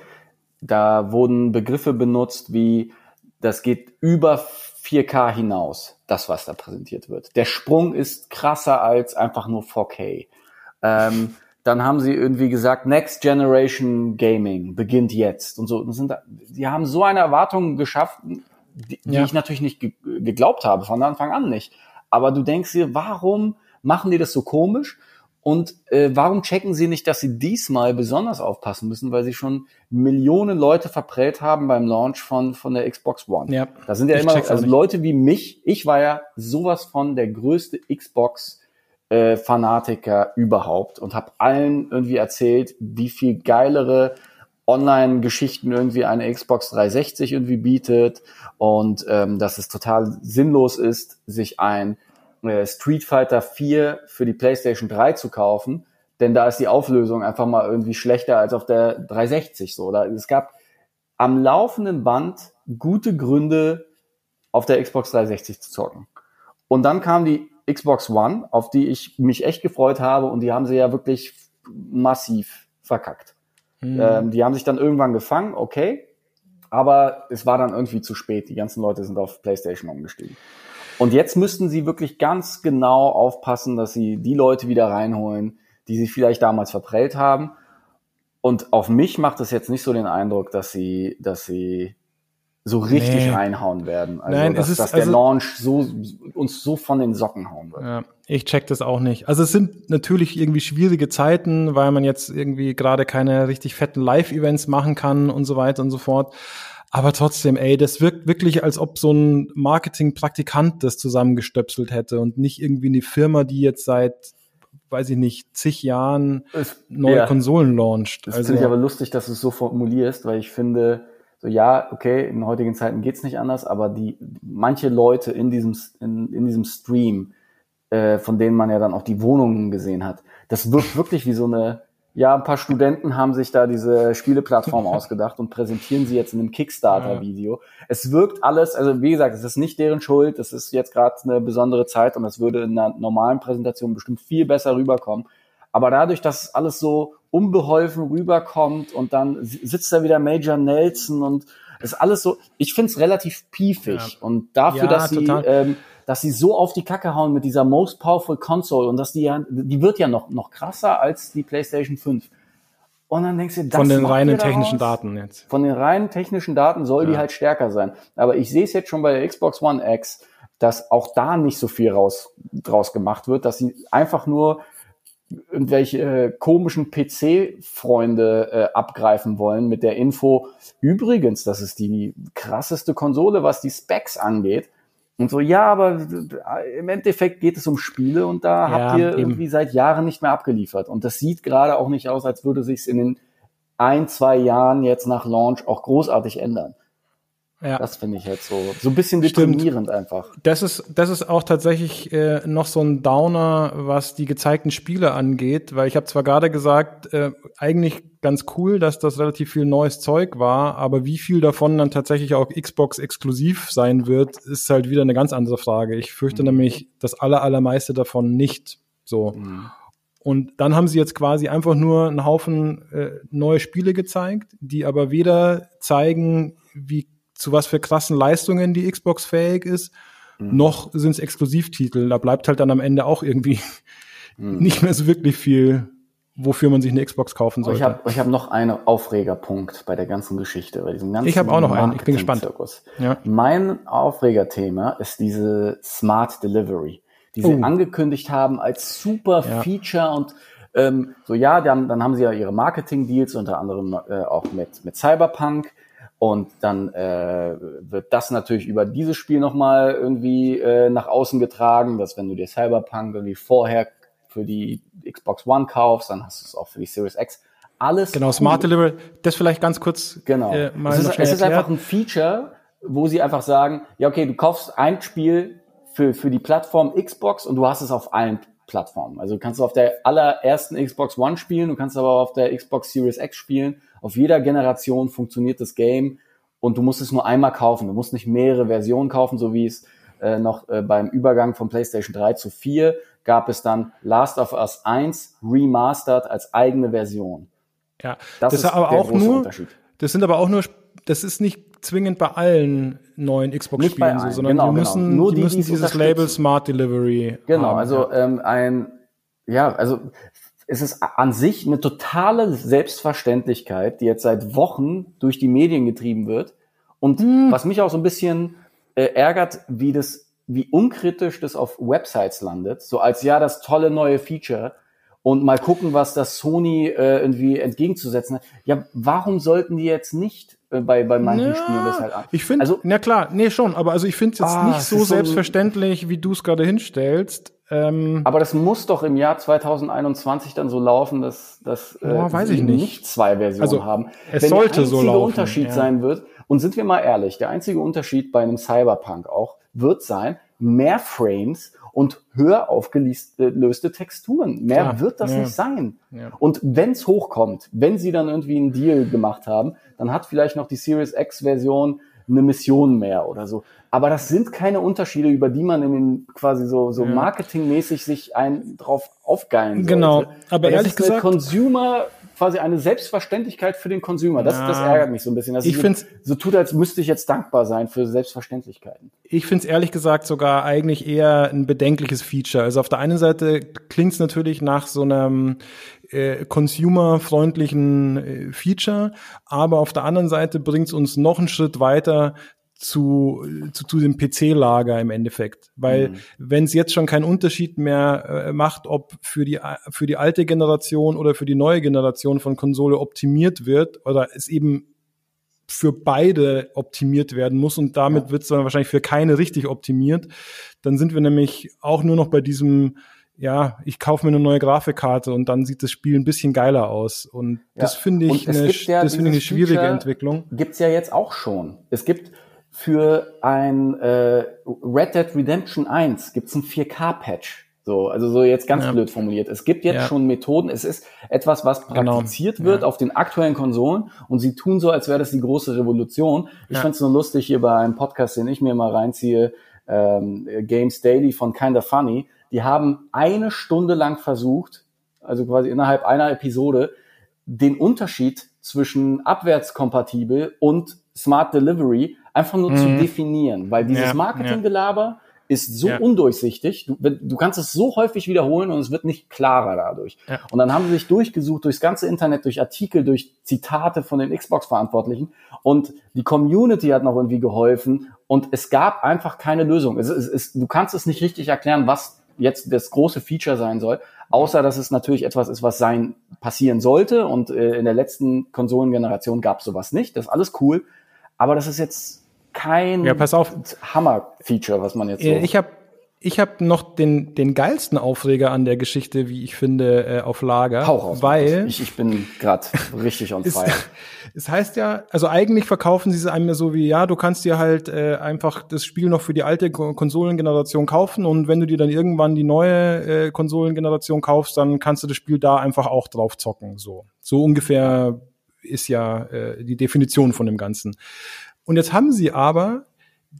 da wurden Begriffe benutzt wie, das geht über 4K hinaus, das, was da präsentiert wird. Der Sprung ist krasser als einfach nur 4K. Ähm, dann haben sie irgendwie gesagt, Next Generation Gaming beginnt jetzt und so. Und sind da, die haben so eine Erwartung geschaffen, die, die Ja. ich natürlich nicht ge geglaubt habe, von Anfang an nicht. Aber du denkst dir, warum machen die das so komisch? Und äh, warum checken sie nicht, dass sie diesmal besonders aufpassen müssen, weil sie schon Millionen Leute verprellt haben beim Launch von, von der Xbox One? Ja, Da sind ja immer also. Leute wie mich. Ich war ja sowas von der größte Xbox äh, Fanatiker überhaupt und habe allen irgendwie erzählt, wie viel geilere Online-Geschichten irgendwie eine Xbox 360 irgendwie bietet und ähm, dass es total sinnlos ist, sich ein äh, Street Fighter 4 für die PlayStation 3 zu kaufen, denn da ist die Auflösung einfach mal irgendwie schlechter als auf der 360 so. Oder es gab am laufenden Band gute Gründe, auf der Xbox 360 zu zocken. Und dann kam die Xbox One, auf die ich mich echt gefreut habe und die haben sie ja wirklich massiv verkackt. Mhm. Ähm, die haben sich dann irgendwann gefangen, okay, aber es war dann irgendwie zu spät. Die ganzen Leute sind auf PlayStation umgestiegen. Und jetzt müssten sie wirklich ganz genau aufpassen, dass sie die Leute wieder reinholen, die sie vielleicht damals verprellt haben. Und auf mich macht es jetzt nicht so den Eindruck, dass sie, dass sie so richtig Nee. reinhauen werden. Also, Nein, dass, es ist- dass der also- Launch so, uns so von den Socken hauen wird. Ja, ich check das auch nicht. Also es sind natürlich irgendwie schwierige Zeiten, weil man jetzt irgendwie gerade keine richtig fetten Live-Events machen kann und so weiter und so fort. Aber trotzdem, ey, das wirkt wirklich, als ob so ein Marketing-Praktikant das zusammengestöpselt hätte und nicht irgendwie eine Firma, die jetzt seit, weiß ich nicht, zig Jahren neue ja. Konsolen launcht. Das Also, finde ich aber lustig, dass du es so formulierst, weil ich finde, so ja, okay, in heutigen Zeiten geht's nicht anders, aber die manche Leute in diesem in, in diesem Stream, äh, von denen man ja dann auch die Wohnungen gesehen hat, das wirkt wirklich wie so eine ja, ein paar Studenten haben sich da diese Spieleplattform ausgedacht und präsentieren sie jetzt in einem Kickstarter-Video. Es wirkt alles, also wie gesagt, es ist nicht deren Schuld, es ist jetzt gerade eine besondere Zeit und das würde in einer normalen Präsentation bestimmt viel besser rüberkommen. Aber dadurch, dass alles so unbeholfen rüberkommt und dann si- sitzt da wieder Major Nelson und ist alles so, ich find's relativ piefig. Und dafür, Ja, dass sie, total. ähm, dass sie so auf die Kacke hauen mit dieser Most Powerful Console und dass die ja, die wird ja noch, noch krasser als die PlayStation 5. Und dann denkst du, das von den reinen technischen Daten jetzt. Von den reinen technischen Daten soll die Ja. halt stärker sein. Aber ich sehe es jetzt schon bei der Xbox One X, dass auch da nicht so viel raus, draus gemacht wird, dass sie einfach nur irgendwelche äh, komischen PC-Freunde äh, abgreifen wollen mit der Info. Übrigens, das ist die krasseste Konsole, was die Specs angeht. Und so, ja, aber im Endeffekt geht es um Spiele und da Ja, habt ihr eben. irgendwie seit Jahren nicht mehr abgeliefert. Und das sieht gerade auch nicht aus, als würde sich's in den ein, zwei Jahren jetzt nach Launch auch großartig ändern. Ja. Das finde ich jetzt so, so ein bisschen Stimmt. deprimierend einfach. Das ist, das ist auch tatsächlich äh, noch so ein Downer, was die gezeigten Spiele angeht, weil ich habe zwar gerade gesagt, äh, eigentlich ganz cool, dass das relativ viel neues Zeug war, aber wie viel davon dann tatsächlich auch Xbox exklusiv sein wird, ist halt wieder eine ganz andere Frage. Ich fürchte nämlich das aller, allermeiste davon nicht so. Und dann haben sie jetzt quasi einfach nur einen Haufen äh, neue Spiele gezeigt, die aber weder zeigen, wie zu was für krassen Leistungen die Xbox fähig ist, noch sind es Exklusivtitel. Da bleibt halt dann am Ende auch irgendwie nicht mehr so wirklich viel, wofür man sich eine Xbox kaufen sollte. Ich habe ich hab noch einen Aufregerpunkt bei der ganzen Geschichte, bei diesem ganzen Ich hab auch noch einen. Ich bin gespannt. Ja. Mein Aufregerthema ist diese Smart Delivery, die sie Oh. angekündigt haben als super Ja. Feature und Ähm, so ja, dann, dann haben sie ja ihre Marketing-Deals, unter anderem äh, auch mit, mit Cyberpunk. Und dann äh, wird das natürlich über dieses Spiel nochmal irgendwie äh, nach außen getragen, dass wenn du dir Cyberpunk irgendwie vorher für die Xbox One kaufst, dann hast du es auch für die Series X. Alles Genau. Smart Delivery, das vielleicht ganz kurz Genau. äh, mal es ist, es ist einfach ein Feature, wo sie einfach sagen, ja, okay, du kaufst ein Spiel für, für die Plattform Xbox und du hast es auf allen Plattformen. Also du kannst es auf der allerersten Xbox One spielen, du kannst aber auch auf der Xbox Series X spielen. Auf jeder Generation funktioniert das Game und du musst es nur einmal kaufen. Du musst nicht mehrere Versionen kaufen, so wie es äh, noch äh, beim Übergang von PlayStation 3 zu 4 gab es dann Last of Us 1 remastered als eigene Version. ja. Das, Das, ist aber der auch große nur, Unterschied. das sind aber auch nur, das ist nicht zwingend bei allen neuen Xbox-Spielen so, sondern genau, die genau. müssen, Nur die die, müssen die es dieses. Label Smart Delivery Genau, haben. also ähm, ein, ja, also es ist an sich eine totale Selbstverständlichkeit, die jetzt seit Wochen durch die Medien getrieben wird. Und Hm. was mich auch so ein bisschen äh, ärgert, wie das, wie unkritisch das auf Websites landet, so als ja das tolle neue Feature und mal gucken, was das Sony äh, irgendwie entgegenzusetzen hat. Ja, warum sollten die jetzt nicht äh, bei, bei manchen Ja, Spielen das halt an? Ich finde, also, na klar, nee, schon, aber also ich finde es jetzt Ah, nicht so so selbstverständlich, wie du es gerade hinstellst. Ähm, Aber das muss doch im Jahr 2021 dann so laufen, dass, dass äh, Boah, weiß sie nicht. nicht zwei Versionen Also, haben. es Wenn sollte der so einzige laufen, Unterschied ja. sein wird, und sind wir mal ehrlich, der einzige Unterschied bei einem Cyberpunk auch wird sein, mehr Frames und höher aufgelöste Texturen. Mehr Klar, wird das ja. nicht sein. Ja. Und wenn's hochkommt, wenn sie dann irgendwie einen Deal gemacht haben, dann hat vielleicht noch die Series X-Version eine Mission mehr oder so. Aber das sind keine Unterschiede, über die man in den quasi so, so marketingmäßig sich ein drauf aufgeilen sollte. Genau, aber Weil das ehrlich gesagt- Consumer quasi eine Selbstverständlichkeit für den Consumer. Das, das Ja. ärgert mich so ein bisschen. Dass Ich find's- so tut, als müsste ich jetzt dankbar sein für Selbstverständlichkeiten. Ich finde es ehrlich gesagt sogar eigentlich eher ein bedenkliches Feature. Also auf der einen Seite klingt es natürlich nach so einem äh, consumerfreundlichen äh, Feature, aber auf der anderen Seite bringt es uns noch einen Schritt weiter zu, zu, zu dem PC-Lager im Endeffekt. Weil wenn es jetzt schon keinen Unterschied mehr äh, macht, ob für die, für die alte Generation oder für die neue Generation von Konsole optimiert wird oder es eben für beide optimiert werden muss und damit wird es dann wahrscheinlich für keine richtig optimiert, dann sind wir nämlich auch nur noch bei diesem, ja, ich kaufe mir eine neue Grafikkarte und dann sieht das Spiel ein bisschen geiler aus. Und das Ja. finde ich, eine, ja das finde ich eine schwierige Feature- Entwicklung. Gibt's ja jetzt auch schon. Es gibt für ein äh, Red Dead Redemption 1 gibt's ein 4K-Patch. So, also so jetzt ganz Ja. blöd formuliert. Es gibt jetzt Ja. schon Methoden. Es ist etwas, was Genau. praktiziert wird Ja. auf den aktuellen Konsolen und sie tun so, als wäre das die große Revolution. Ich Ja. find's nur lustig hier bei einem Podcast, den ich mir mal reinziehe, ähm, Games Daily von Kinda Funny. Die haben eine Stunde lang versucht, also quasi innerhalb einer Episode, den Unterschied zwischen abwärtskompatibel und Smart Delivery einfach nur zu definieren, weil dieses Mhm. Ja, Marketinggelaber ist so Ja. undurchsichtig. Du, du kannst es so häufig wiederholen und es wird nicht klarer dadurch. Ja. Und dann haben sie sich durchgesucht durchs ganze Internet, durch Artikel, durch Zitate von den Xbox-Verantwortlichen und die Community hat noch irgendwie geholfen und es gab einfach keine Lösung. Es, es, es, du kannst es nicht richtig erklären, was jetzt das große Feature sein soll, außer dass es natürlich etwas ist, was sein passieren sollte und äh, in der letzten Konsolengeneration gab es sowas nicht. Das ist alles cool, aber das ist jetzt kein Ja, pass auf. Hammer-Feature, was man jetzt so. Äh, Ich habe ich hab noch den, den geilsten Aufreger an der Geschichte, wie ich finde, äh, auf Lager. Hau raus, weil ich, ich bin gerade richtig on fire. es heißt ja, also eigentlich verkaufen sie es einem ja so wie, ja, du kannst dir halt äh, einfach das Spiel noch für die alte Ko- Konsolengeneration kaufen und wenn du dir dann irgendwann die neue äh, Konsolengeneration kaufst, dann kannst du das Spiel da einfach auch drauf zocken. So, so ungefähr ist ja äh, die Definition von dem Ganzen. Und jetzt haben sie aber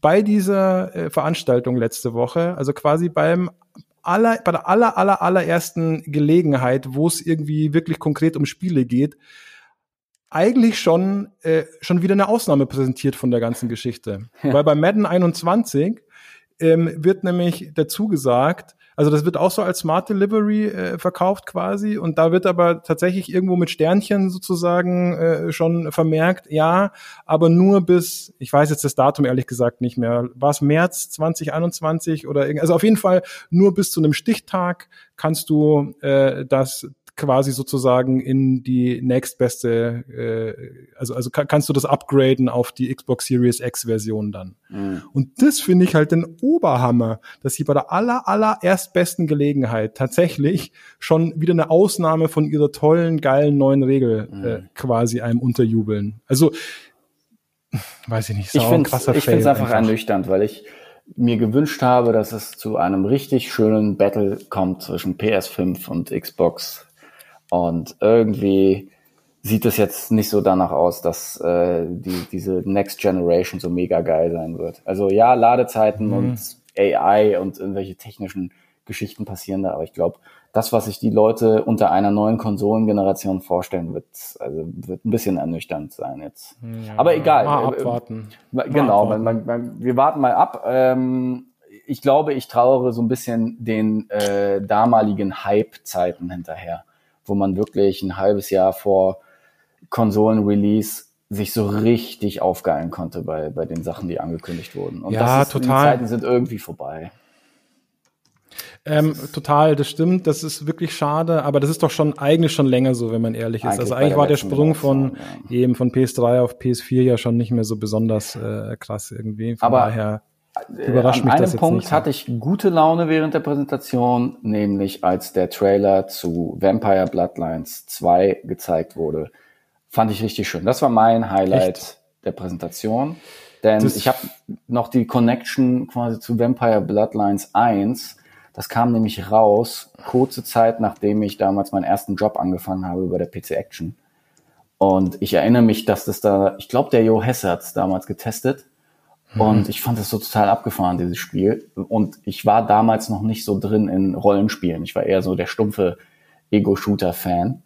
bei dieser äh, Veranstaltung letzte Woche, also quasi beim aller, bei der aller, aller, allerersten Gelegenheit, wo es irgendwie wirklich konkret um Spiele geht, eigentlich schon, äh, schon wieder eine Ausnahme präsentiert von der ganzen Geschichte. Weil bei Madden 21 ähm, wird nämlich dazu gesagt, also das wird auch so als Smart Delivery äh, verkauft quasi. Und da wird aber tatsächlich irgendwo mit Sternchen sozusagen äh, schon vermerkt, ja, aber nur bis, ich weiß jetzt das Datum ehrlich gesagt nicht mehr, war es März 2021 oder irgend, also auf jeden Fall nur bis zu einem Stichtag kannst du äh, das quasi sozusagen in die nächstbeste, äh, also, also kann, kannst du das upgraden auf die Xbox Series X Version dann. Mhm. Und das finde ich halt den Oberhammer, dass sie bei der aller, aller erstbesten Gelegenheit tatsächlich schon wieder eine Ausnahme von ihrer tollen, geilen neuen Regel äh, quasi einem unterjubeln. Also, weiß ich nicht, ist Ich finde Fail einfach ernüchternd, weil ich mir gewünscht habe, dass es zu einem richtig schönen Battle kommt zwischen PS5 und Xbox. Und irgendwie sieht es jetzt nicht so danach aus, dass äh, die, diese Next Generation so mega geil sein wird. Also ja, Ladezeiten Mhm. und AI und irgendwelche technischen Geschichten passieren da, aber ich glaube, das, was sich die Leute unter einer neuen Konsolengeneration vorstellen, wird, also wird ein bisschen ernüchternd sein jetzt. aber egal. Mal Äh, abwarten. Ma- Genau, abwarten. man, man, man, wir warten mal ab. Ähm, ich glaube, ich trauere so ein bisschen den äh, damaligen Hype-Zeiten hinterher, wo man wirklich ein halbes Jahr vor Konsolen-Release sich so richtig aufgeilen konnte bei, bei den Sachen, die angekündigt wurden. Und Ja, ist, Die total. Zeiten sind irgendwie vorbei. Ähm, total, das stimmt, das ist wirklich schade, aber das ist doch schon eigentlich schon länger so, wenn man ehrlich ist. Eigentlich also eigentlich war der Sprung von Generation, eben von PS3 auf PS4 ja schon nicht mehr so besonders äh, krass irgendwie. Von Aber daher überrascht An mich einem Punkt hatte ich gute Laune während der Präsentation, nämlich als der Trailer zu Vampire Bloodlines 2 gezeigt wurde. Fand ich richtig schön. Das war mein Highlight Echt? der Präsentation. Denn Das- ich habe noch die Connection quasi zu Vampire Bloodlines 1. Das kam nämlich raus, kurze Zeit nachdem ich damals meinen ersten Job angefangen habe bei der PC Action. Und ich erinnere mich, dass das da, ich glaube, der Jo Hesse hat es damals getestet. Und ich fand das so total abgefahren, dieses Spiel. Und ich war damals noch nicht so drin in Rollenspielen. Ich war eher so der stumpfe Ego-Shooter-Fan.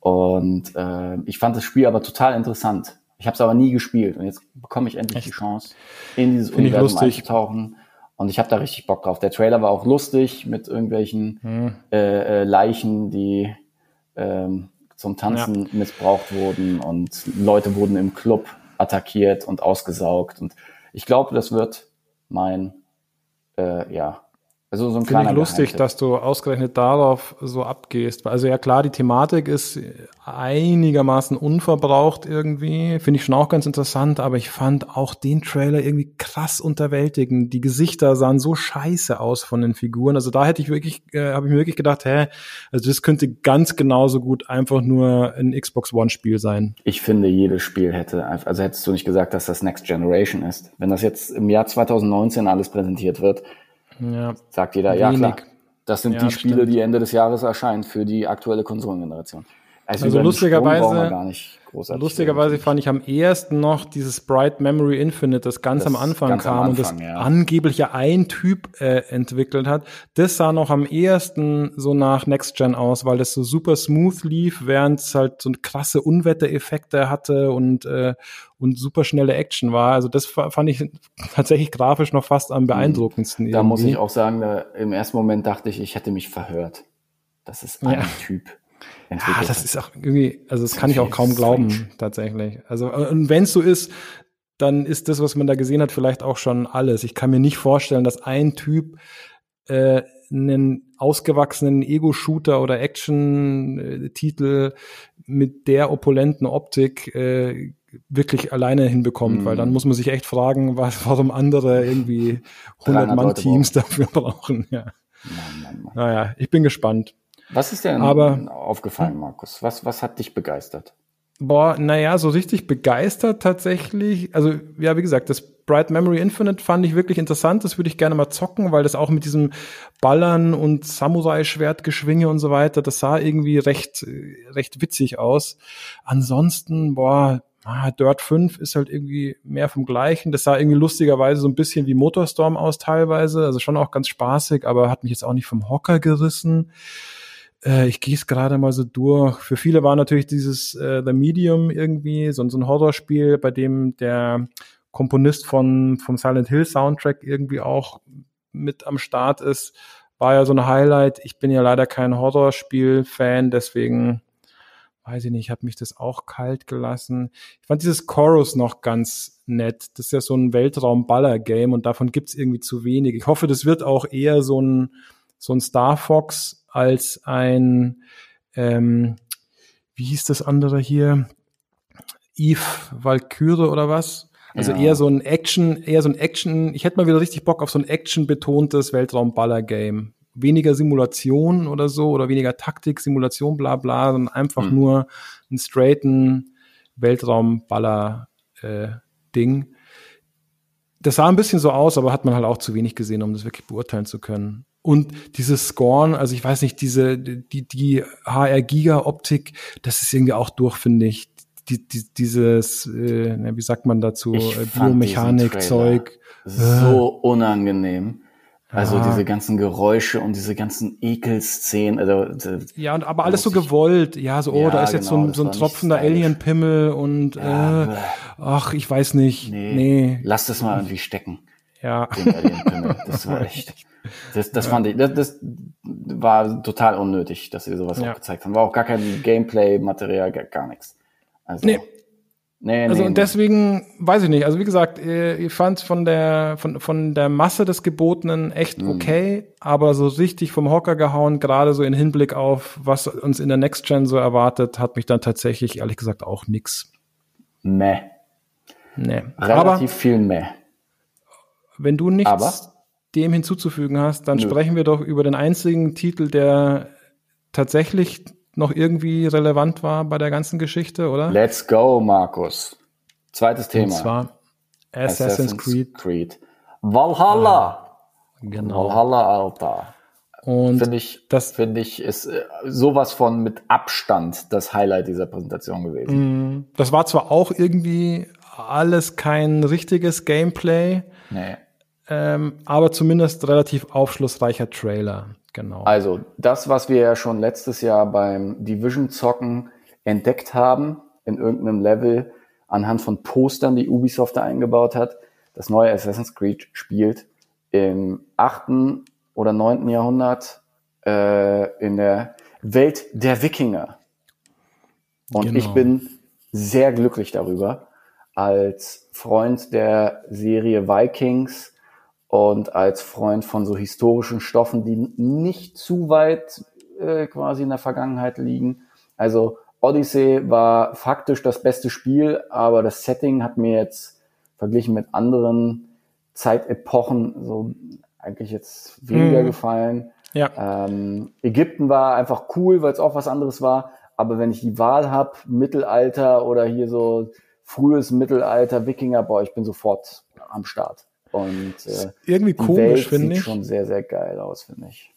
Und äh, ich fand das Spiel aber total interessant. Ich habe es aber nie gespielt. Und jetzt bekomme ich endlich die Chance, in dieses Find Universum einzutauchen. Und ich habe da richtig Bock drauf. Der Trailer war auch lustig mit irgendwelchen Hm. äh, äh, Leichen, die ähm, zum Tanzen missbraucht wurden und Leute wurden im Club attackiert und ausgesaugt. Und ich glaube, das wird mein, äh, ja, also so ein Finde ich lustig, Geheimtipp. dass du ausgerechnet darauf so abgehst. Also ja klar, die Thematik ist einigermaßen unverbraucht irgendwie. Finde ich schon auch ganz interessant, aber ich fand auch den Trailer irgendwie krass unterwältigend. Die Gesichter sahen so scheiße aus von den Figuren. Also da hätte ich wirklich, äh, habe ich mir wirklich gedacht, hä, also das könnte ganz genauso gut einfach nur ein Xbox One Spiel sein. Ich finde, jedes Spiel hätte also hättest du nicht gesagt, dass das Next Generation ist. Wenn das jetzt im Jahr 2019 alles präsentiert wird, Ja. sagt jeder, ja Wenig. klar, das sind Ja, die Spiele, stimmt. die Ende des Jahres erscheinen für die aktuelle Konsolengeneration. Also den lustigerweise- Lustigerweise fand ich am ehesten noch dieses Bright Memory Infinite, das ganz Das am Anfang ganz am kam und das Anfang, ja. angeblich ja ein Typ äh, entwickelt hat. Das sah noch am ehesten so nach Next Gen aus, weil das so super smooth lief, während es halt so krasse Unwettereffekte hatte und äh, und super schnelle Action war. Also das fa- fand ich tatsächlich grafisch noch fast am beeindruckendsten. Mhm. Da muss irgendwie. ich auch sagen, da, im ersten Moment dachte ich, ich hätte mich verhört. Das ist ein Ja. Typ. Ja, entwickelt das ist auch irgendwie, also das kann ich auch kaum Strange. glauben, tatsächlich. Also, äh, und wenn es so ist, dann ist das, was man da gesehen hat, vielleicht auch schon alles. Ich kann mir nicht vorstellen, dass ein Typ äh, einen ausgewachsenen Ego-Shooter oder Action-Titel mit der opulenten Optik äh, wirklich alleine hinbekommt, Mhm. weil dann muss man sich echt fragen, was, warum andere irgendwie 300 100-Mann-Teams dafür brauchen. Ja. Mann, Mann, Mann. Naja, ich bin gespannt. Was ist denn Aber- aufgefallen, Markus? Was, was hat dich begeistert? Boah, naja, so richtig begeistert tatsächlich. Also, ja, wie gesagt, das Bright Memory Infinite fand ich wirklich interessant. Das würde ich gerne mal zocken, weil das auch mit diesem Ballern und Samurai-Schwertgeschwinge und so weiter, das sah irgendwie recht, recht witzig aus. Ansonsten, boah, ah, Dirt 5 ist halt irgendwie mehr vom Gleichen. Das sah irgendwie lustigerweise so ein bisschen wie Motorstorm aus teilweise. Also schon auch ganz spaßig, aber hat mich jetzt auch nicht vom Hocker gerissen. Äh, ich gehe es gerade mal so durch. Für viele war natürlich dieses äh, The Medium irgendwie so, so ein Horrorspiel, bei dem der Komponist von vom Silent Hill Soundtrack irgendwie auch mit am Start ist. War ja so ein Highlight. Ich bin ja leider kein Horrorspiel-Fan, deswegen weiß ich nicht, hat mich das auch kalt gelassen. Ich fand dieses Chorus noch ganz nett. Das ist ja so ein Weltraum-Baller-Game und davon gibt's irgendwie zu wenig. Ich hoffe, das wird auch eher so ein, so ein Star Fox als ein ähm, wie hieß das andere hier? Eve Valkyrie oder was? Also Ja. eher so ein Action, eher so ein Action, ich hätte mal wieder richtig Bock auf so ein Action-betontes Weltraumballer-Game. Weniger Simulation oder so oder weniger Taktik, Simulation, bla bla, sondern einfach Hm. nur ein straighten Weltraumballer-Ding. das sah ein bisschen so aus, aber hat man halt auch zu wenig gesehen, um das wirklich beurteilen zu können. Und dieses Scorn, also ich weiß nicht, diese, die, die HR-Giga-Optik, das ist irgendwie auch durch, finde ich. Die, die, dieses, äh, wie sagt man dazu, äh, Biomechanik-Zeug. so unangenehm. Also Ja. diese ganzen Geräusche und diese ganzen Ekelszenen. Also, d- Ja, und aber alles so gewollt. Ja, so, oh, Ja, da ist jetzt genau, so ein, das so ein tropfender. Alien-Pimmel und Ja, äh, ach, ich weiß nicht. nee, Nee, lass das mal irgendwie stecken. ja. Den Alien-Pimmel. Das war echt. Das, das fand ich, das, das war total unnötig, dass sie sowas Ja. auch gezeigt haben. War auch gar kein Gameplay-Material, gar, gar nichts. Also, Nee. nee, Also nee, und deswegen weiß ich nicht. Also wie gesagt, ich fand von der von von der Masse des Gebotenen echt Mhm. okay, aber so richtig vom Hocker gehauen, gerade so in Hinblick auf was uns in der Next Gen so erwartet, hat mich dann tatsächlich ehrlich gesagt auch nix. meh. Nee. Relativ Aber viel meh. wenn du nichts Aber? Dem hinzuzufügen hast, dann Nö. sprechen wir doch über den einzigen Titel, der tatsächlich noch irgendwie relevant war bei der ganzen Geschichte, oder? Let's go, Markus. Zweites Thema. Und zwar Assassin's, Creed. Creed. Valhalla. Genau. Valhalla, Alter. Und Finde ich, das- finde ich, ist äh, sowas von mit Abstand das Highlight dieser Präsentation gewesen. Das war zwar auch irgendwie alles kein richtiges Gameplay, Nee. Ähm, aber zumindest relativ aufschlussreicher Trailer. Genau. Also, das, was wir ja schon letztes Jahr beim Division-Zocken entdeckt haben, in irgendeinem Level, anhand von Postern, die Ubisoft da eingebaut hat, das neue Assassin's Creed spielt im achten oder neunten Jahrhundert äh, in der Welt der Wikinger. Und Genau. ich bin sehr glücklich darüber, als Freund der Serie Vikings und als Freund von so historischen Stoffen, die nicht zu weit äh, quasi in der Vergangenheit liegen. Also Odyssey war faktisch das beste Spiel, aber das Setting hat mir jetzt verglichen mit anderen Zeitepochen so eigentlich jetzt weniger Mhm. gefallen. ja. Ähm, Ägypten war einfach cool, weil es auch was anderes war. Aber wenn ich die Wahl habe, Mittelalter oder hier so frühes Mittelalter, Wikinger, boah, ich bin sofort am Start. Und äh, irgendwie komisch, finde sieht ich. schon sehr, sehr geil aus, finde ich.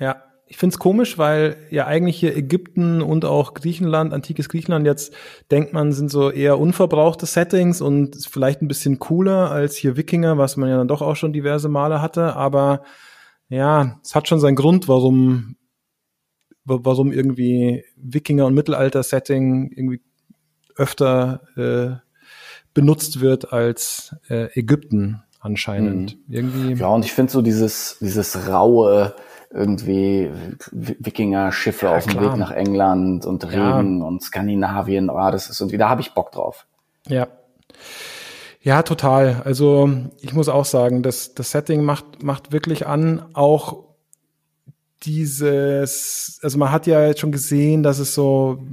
Ja, ich find's komisch, weil ja eigentlich hier Ägypten und auch Griechenland, antikes Griechenland, jetzt denkt man, sind so eher unverbrauchte Settings und vielleicht ein bisschen cooler als hier Wikinger, was man ja dann doch auch schon diverse Male hatte. Aber ja, es hat schon seinen Grund, warum, wa- warum irgendwie Wikinger und Mittelalter-Setting irgendwie öfter äh, benutzt wird als äh, Ägypten anscheinend. Irgendwie. Ja, und ich finde so dieses, dieses raue, irgendwie Wikinger-Schiffe Ja, auf dem. Weg nach England und Ja. Regen und Skandinavien, ah, das ist irgendwie, da habe ich Bock drauf. Ja. Ja, total. Also ich muss auch sagen, das, das Setting macht, macht wirklich an, auch dieses, also man hat ja jetzt schon gesehen, dass es so,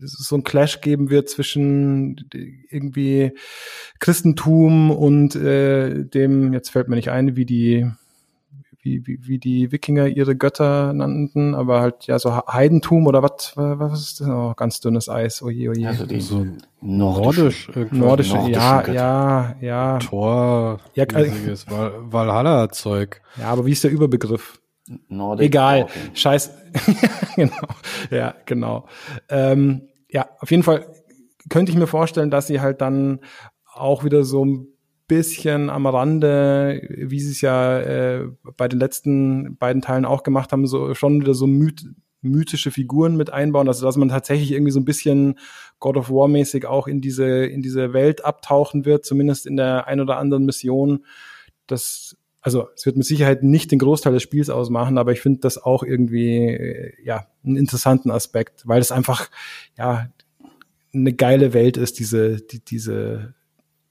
so ein Clash geben wird zwischen irgendwie Christentum und äh, dem, jetzt fällt mir nicht ein, wie die, wie, wie, wie die Wikinger ihre Götter nannten, aber halt ja so Heidentum oder was, was ist das? Oh, ganz dünnes Eis, oje, oje. Also die So nordisch, irgendwas. Nordische, ja, Götter. ja, ja. Tor, Ja, ja, Val Valhalla-Zeug. Ja, aber wie ist der Überbegriff? Nordic Egal. Walking. Scheiß. genau. Ja, genau. Ähm, ja, auf jeden Fall könnte ich mir vorstellen, dass sie halt dann auch wieder so ein bisschen am Rande, wie sie es ja äh, bei den letzten beiden Teilen auch gemacht haben, so schon wieder so myth mythische Figuren mit einbauen, also dass man tatsächlich irgendwie so ein bisschen God of War mäßig auch in diese in diese Welt abtauchen wird, zumindest in der ein oder anderen Mission. Das also es wird mit Sicherheit nicht den Großteil des Spiels ausmachen, aber ich finde das auch irgendwie äh, ja einen interessanten Aspekt, weil es einfach ja eine geile Welt ist, diese die, diese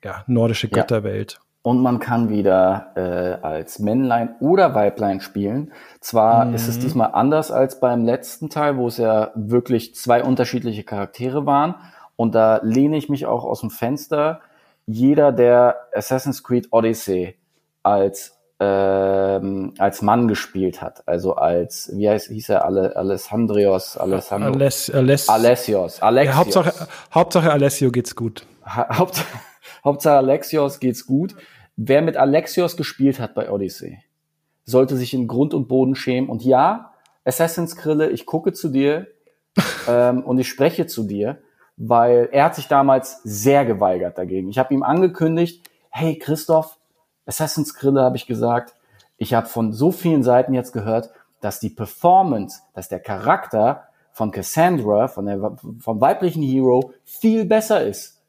ja nordische Ja. Götterwelt. und man kann wieder äh, als Männlein oder Weiblein spielen. Zwar Mhm. ist es diesmal anders als beim letzten Teil, wo es ja wirklich zwei unterschiedliche Charaktere waren. Und da lehne ich mich auch aus dem Fenster. Jeder, der Assassin's Creed Odyssey als ähm, als Mann gespielt hat, also als wie heißt hieß er alle Alessandrios Alessandro Aless, Aless, Alessios Alexios ja, Hauptsache, Hauptsache Alessio geht's gut. Ha- Haupt, Hauptsache Alexios geht's gut. Wer mit Alexios gespielt hat bei Odyssey, sollte sich in Grund und Boden schämen. Und ja, Assassin's Krille, ich gucke zu dir ähm, und ich spreche zu dir, weil er hat sich damals sehr geweigert dagegen. Ich habe ihm angekündigt, hey Christoph, Assassin's Krille habe ich gesagt, ich habe von so vielen Seiten jetzt gehört, dass die Performance, dass der Charakter von Cassandra, von der, vom weiblichen Hero, viel besser ist.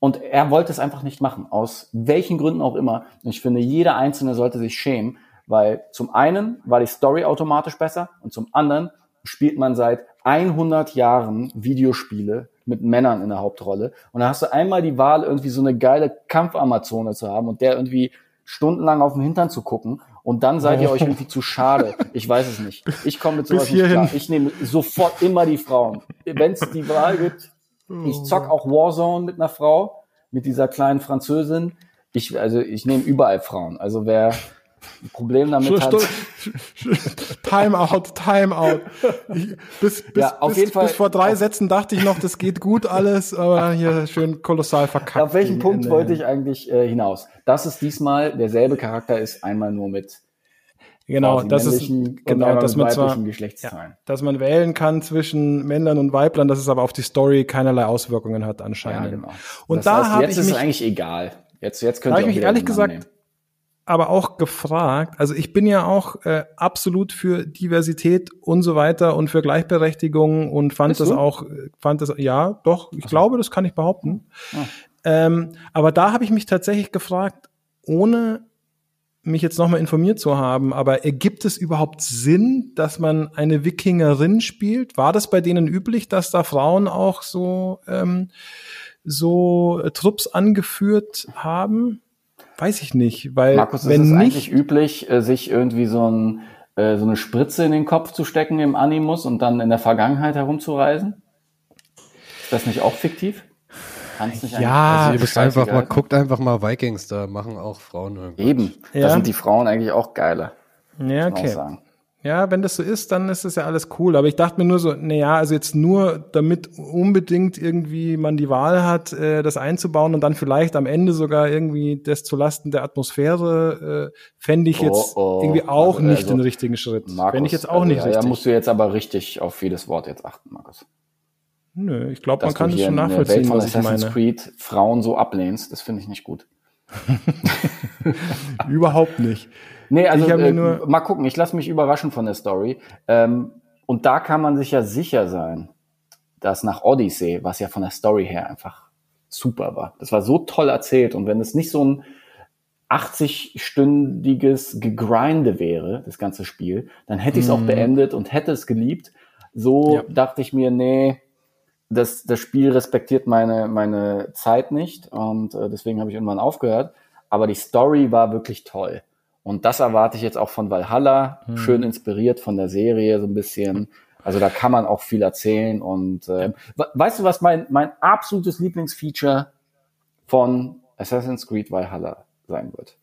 Und er wollte es einfach nicht machen, aus welchen Gründen auch immer. Und ich finde, jeder Einzelne sollte sich schämen, weil zum einen war die Story automatisch besser und zum anderen spielt man seit 100 Jahren Videospiele mit Männern in der Hauptrolle. Und da hast du einmal die Wahl, irgendwie so eine geile Kampfamazone zu haben und der irgendwie stundenlang auf den Hintern zu gucken. Und dann seid ihr euch irgendwie zu schade. Ich weiß es nicht. Ich komme mit sowas nicht klar. Ich nehme sofort immer die Frauen. Wenn es die Wahl gibt, ich zock auch Warzone mit einer Frau, mit dieser kleinen Französin. Ich, also ich nehme überall Frauen. Also wer Problem damit hat, Timeout, Timeout. Ich, bis, bis, Ja, auf bis, jeden Fall- bis vor drei Sätzen dachte ich noch, das geht gut alles, aber hier schön kolossal verkackt. auf welchen Punkt Ende. wollte ich eigentlich äh, hinaus? Dass es diesmal derselbe Charakter ist, einmal nur mit Genau, das ist genau, dass man zwar Geschlechtsteilen. dass man wählen kann zwischen Männlein und Weiblein, dass es aber auf die Story keinerlei Auswirkungen hat Ja, anscheinend. genau. Und das da habe jetzt ich ist mich es eigentlich egal. Jetzt, jetzt könnt Da ihr hab auch ich mich ehrlich gesagt- nehmen. Aber auch gefragt, also ich bin ja auch äh, absolut für Diversität und so weiter und für Gleichberechtigung und fand Bist das du? auch, äh, fand das, ja, doch, ich glaube, das kann ich behaupten. Ah. Ähm, aber da habe ich mich tatsächlich gefragt, ohne mich jetzt nochmal informiert zu haben, aber ergibt es überhaupt Sinn, dass man eine Wikingerin spielt? War das bei denen üblich, dass da Frauen auch so, ähm, so Trupps angeführt haben? Weiß ich nicht, weil Markus, ist wenn es nicht, eigentlich üblich, äh, sich irgendwie so, ein, äh, so eine Spritze in den Kopf zu stecken im Animus und dann in der Vergangenheit herumzureisen? Ist das nicht auch fiktiv? Nicht Ja, Also ihr müsst einfach mal, guckt einfach mal Vikings, da machen auch Frauen irgendwas. Eben, Ja. da sind die Frauen eigentlich auch geiler, ja, okay. Ja, wenn das so ist, dann ist das ja alles cool. Aber ich dachte mir nur so, na ja, also jetzt nur, damit unbedingt irgendwie man die Wahl hat, äh, das einzubauen und dann vielleicht am Ende sogar irgendwie das zulasten der Atmosphäre, äh, fände ich jetzt Oh, oh. irgendwie auch Also, nicht also, den richtigen Schritt. Markus, Fände ich jetzt auch also, nicht ja, richtig. Da musst du jetzt aber richtig auf jedes Wort jetzt achten, Markus. Nö, ich glaube, man kann das schon der Welt nachvollziehen, von was ich Assassin's meine. Creed Frauen so ablehnst, das finde ich nicht gut. Überhaupt nicht. Nee, also äh, nur- mal gucken, ich lasse mich überraschen von der Story. Ähm, und da kann man sich ja sicher sein, dass nach Odyssey, was ja von der Story her einfach super war, das war so toll erzählt und wenn es nicht so ein 80-stündiges Gegrinde wäre, das ganze Spiel, dann hätte ich es auch beendet und hätte es geliebt. So Mhm. Ja. dachte ich mir, nee, das, das Spiel respektiert meine, meine Zeit nicht und äh, deswegen habe ich irgendwann aufgehört. Aber die Story war wirklich toll. Und das erwarte ich jetzt auch von Valhalla, schön inspiriert von der Serie so ein bisschen. Also da kann man auch viel erzählen. Und äh, we- weißt du, was mein, mein absolutes Lieblingsfeature von Assassin's Creed Valhalla sein wird?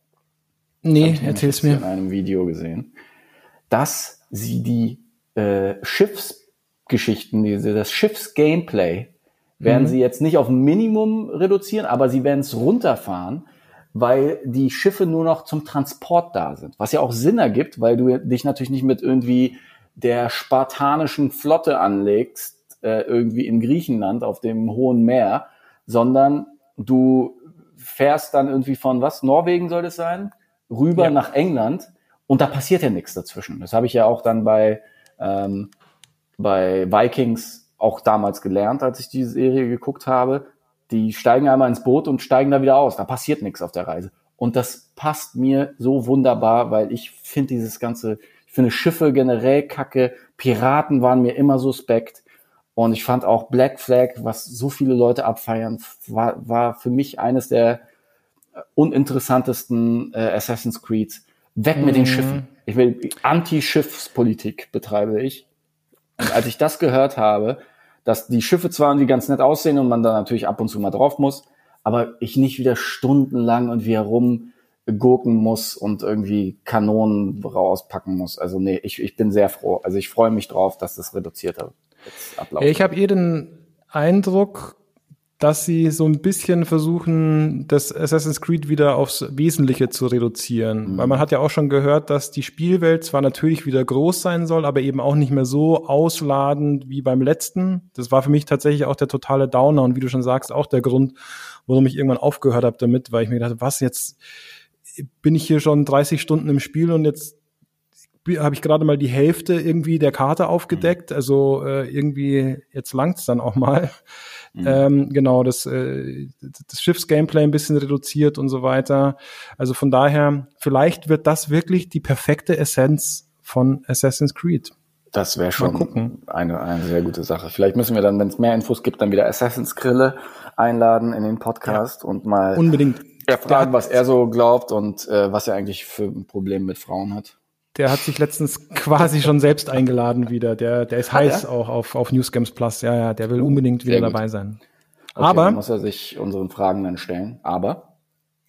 Nee, erzähl's mir. in einem Video gesehen, dass sie die äh, Schiffsgeschichten, diese, das Schiffsgameplay, werden Mhm. sie jetzt nicht auf Minimum reduzieren, aber sie werden es runterfahren, weil die Schiffe nur noch zum Transport da sind. Was ja auch Sinn ergibt, weil du dich natürlich nicht mit irgendwie der spartanischen Flotte anlegst, äh, irgendwie in Griechenland auf dem hohen Meer, sondern du fährst dann irgendwie von was? Norwegen soll das sein? Rüber Ja. nach England und da passiert ja nichts dazwischen. Das habe ich ja auch dann bei, ähm, bei Vikings auch damals gelernt, als ich diese Serie geguckt habe. Die steigen einmal ins Boot und steigen da wieder aus. Da passiert nichts auf der Reise. Und das passt mir so wunderbar, weil ich finde dieses ganze, ich finde Schiffe generell kacke, Piraten waren mir immer suspekt. Und ich fand auch Black Flag, was so viele Leute abfeiern, war, war für mich eines der uninteressantesten äh, Assassin's Creed. Weg mit den Schiffen. Ich will Anti-Schiffspolitik betreibe ich. Und als ich das gehört habe, dass die Schiffe zwar irgendwie ganz nett aussehen und man da natürlich ab und zu mal drauf muss, aber ich nicht wieder stundenlang und wie herum gurken muss und irgendwie Kanonen rauspacken muss. Also nee, ich, ich bin sehr froh. Also ich freue mich drauf, dass das reduzierter ablaufen. Ich habe eh den Eindruck, dass sie so ein bisschen versuchen, das Assassin's Creed wieder aufs Wesentliche zu reduzieren. Mhm. Weil man hat ja auch schon gehört, dass die Spielwelt zwar natürlich wieder groß sein soll, aber eben auch nicht mehr so ausladend wie beim letzten. Das war für mich tatsächlich auch der totale Downer und wie du schon sagst, auch der Grund, warum ich irgendwann aufgehört habe damit, weil ich mir gedacht, was jetzt bin ich hier schon 30 Stunden im Spiel und jetzt habe ich gerade mal die Hälfte irgendwie der Karte aufgedeckt. Also äh, irgendwie, jetzt langt's dann auch mal. Ähm, genau, das, äh, das Schiffsgameplay ein bisschen reduziert und so weiter. Also von daher, vielleicht wird das wirklich die perfekte Essenz von Assassin's Creed. Das wäre schon gucken. eine, eine sehr gute Sache. Vielleicht müssen wir dann, wenn es mehr Infos gibt, dann wieder Assassin's Grille einladen in den Podcast und mal Unbedingt. ja, fragen, was er so glaubt und äh, was er eigentlich für ein Problem mit Frauen hat. Der hat sich letztens quasi schon selbst eingeladen wieder. Der, der ist heiß er? auch auf, auf News Games Plus. Ja, ja, der will unbedingt wieder Sehr gut. dabei sein. Okay, Aber muss er sich unseren Fragen dann stellen. Aber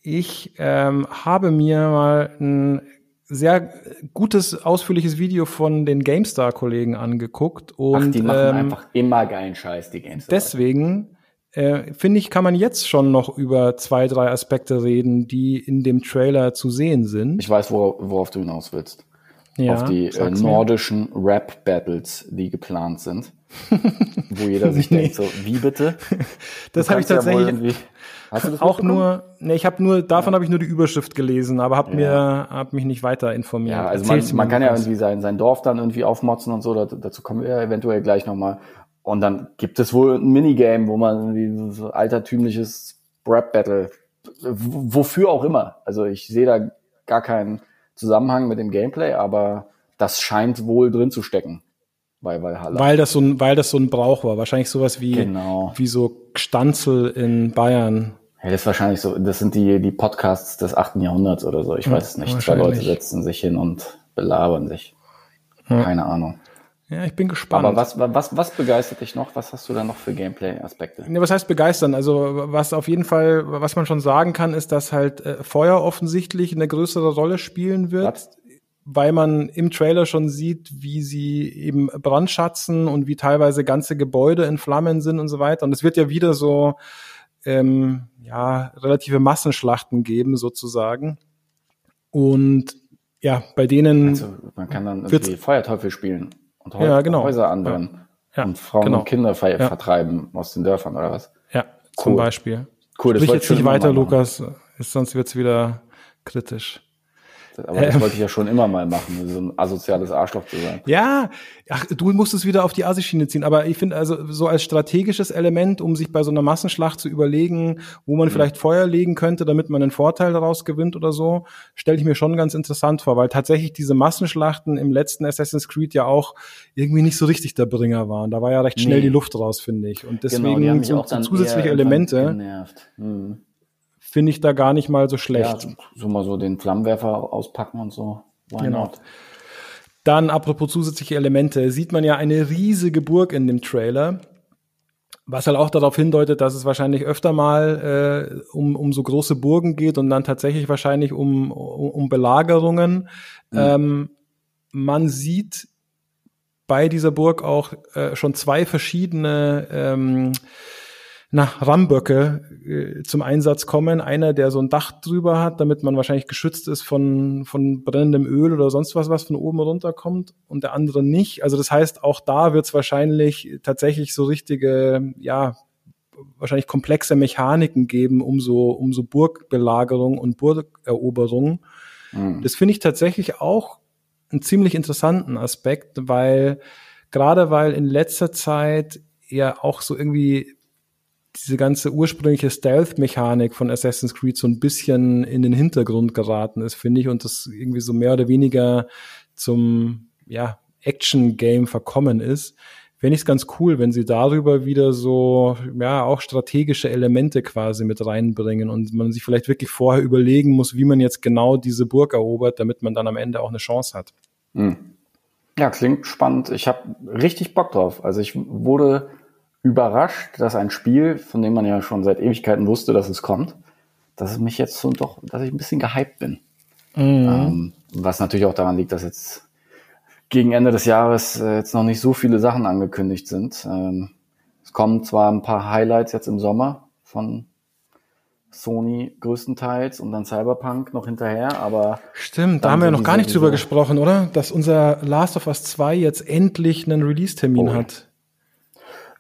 Ich ähm, habe mir mal ein sehr gutes, ausführliches Video von den GameStar-Kollegen angeguckt und ach, die machen ähm, einfach immer geilen Scheiß, die Games. deswegen äh, finde ich, kann man jetzt schon noch über zwei, drei Aspekte reden, die in dem Trailer zu sehen sind. Ich weiß, worauf, worauf du hinaus willst. Ja, auf die äh, nordischen Rap-Battles, die geplant sind. wo jeder sich denkt, so, wie bitte? Das habe ich ja tatsächlich irgendwie- Hast du das auch nur, ne, ich habe nur, davon habe ich nur die Überschrift gelesen, aber habe mir, hab mich nicht weiter informiert. Ja, also man, Erzähl's man kann ja irgendwie sein, sein Dorf dann irgendwie aufmotzen und so, da, dazu kommen wir ja eventuell gleich nochmal. Und dann gibt es wohl ein Minigame, wo man irgendwie so altertümliches Rap-Battle, wofür auch immer. Also ich sehe da gar keinen Zusammenhang mit dem Gameplay, aber das scheint wohl drin zu stecken bei Valhalla. Weil das so ein, weil das so ein Brauch war. Wahrscheinlich sowas wie, Genau. wie so Gstanzel in Bayern. Ja, das ist wahrscheinlich so, das sind die, die Podcasts des 8. Jahrhunderts oder so. Ich weiß es nicht. Zwei. Leute setzen sich hin und belabern sich. Keine Ahnung. Ja, ich bin gespannt. Aber was, was, was begeistert dich noch? Was hast du da noch für Gameplay-Aspekte? Ja, was heißt begeistern? Also was auf jeden Fall, was man schon sagen kann, ist, dass halt äh, Feuer offensichtlich eine größere Rolle spielen wird, Was? weil man im Trailer schon sieht, wie sie eben brandschatzen und wie teilweise ganze Gebäude in Flammen sind und so weiter. Und es wird ja wieder so ähm, ja relative Massenschlachten geben sozusagen. Und ja, bei denen Also, man kann dann irgendwie Feuerteufel spielen und Ja, genau. Häuser anbrennen Ja, und Frauen genau. und Kinder ver Ja. vertreiben aus den Dörfern oder was? ja zum Cool. Beispiel. Cool, das Sprich jetzt nicht weiter, machen. Lukas, sonst wird's wieder kritisch. Aber das wollte ich ja schon immer mal machen, so ein asoziales Arschloch zu sein. Ja, ach, du musst es wieder auf die Assi-Schiene ziehen. Aber ich finde also so als strategisches Element, um sich bei so einer Massenschlacht zu überlegen, wo Mhm. man vielleicht Feuer legen könnte, damit man einen Vorteil daraus gewinnt oder so, stelle ich mir schon ganz interessant vor, weil tatsächlich diese Massenschlachten im letzten Assassin's Creed ja auch irgendwie nicht so richtig der Bringer waren. Da war ja recht schnell Nee. die Luft raus, finde ich. Und deswegen genau, mich so, auch so zusätzliche Elemente genervt. Hm. Finde ich da gar nicht mal so Ja, schlecht. so, so mal so den Flammenwerfer auspacken und so. Why Genau. not? Dann, apropos zusätzliche Elemente, sieht man ja eine riesige Burg in dem Trailer, was halt auch darauf hindeutet, dass es wahrscheinlich öfter mal äh, um, um so große Burgen geht und dann tatsächlich wahrscheinlich um, um, um Belagerungen. Ähm, man sieht bei dieser Burg auch äh, schon zwei verschiedene ähm, na, Ramböcke äh, zum Einsatz kommen. Einer, der so ein Dach drüber hat, damit man wahrscheinlich geschützt ist von, von brennendem Öl oder sonst was, was von oben runterkommt und der andere nicht. Also das heißt, auch da wird es wahrscheinlich tatsächlich so richtige, ja, wahrscheinlich komplexe Mechaniken geben, um so, um so Burgbelagerung und Burgeroberung. Hm. Das finde ich tatsächlich auch einen ziemlich interessanten Aspekt, weil gerade weil in letzter Zeit ja auch so irgendwie diese ganze ursprüngliche Stealth-Mechanik von Assassin's Creed so ein bisschen in den Hintergrund geraten ist, finde ich, und das irgendwie so mehr oder weniger zum ja, Action-Game verkommen ist, fände ich es ganz cool, wenn sie darüber wieder so, ja, auch strategische Elemente quasi mit reinbringen und man sich vielleicht wirklich vorher überlegen muss, wie man jetzt genau diese Burg erobert, damit man dann am Ende auch eine Chance hat. Hm. Ja, klingt spannend. Ich habe richtig Bock drauf. Also ich wurde überrascht, dass ein Spiel, von dem man ja schon seit Ewigkeiten wusste, dass es kommt, dass es mich jetzt so doch, dass ich ein bisschen gehypt bin. Ähm, was natürlich auch daran liegt, dass jetzt gegen Ende des Jahres äh, jetzt noch nicht so viele Sachen angekündigt sind. Ähm, es kommen zwar ein paar Highlights jetzt im Sommer von Sony größtenteils und dann Cyberpunk noch hinterher, aber Stimmt, da haben wir noch gar nicht drüber gesprochen, oder? Dass unser Last of Us 2 jetzt endlich einen Release-Termin Oh. hat.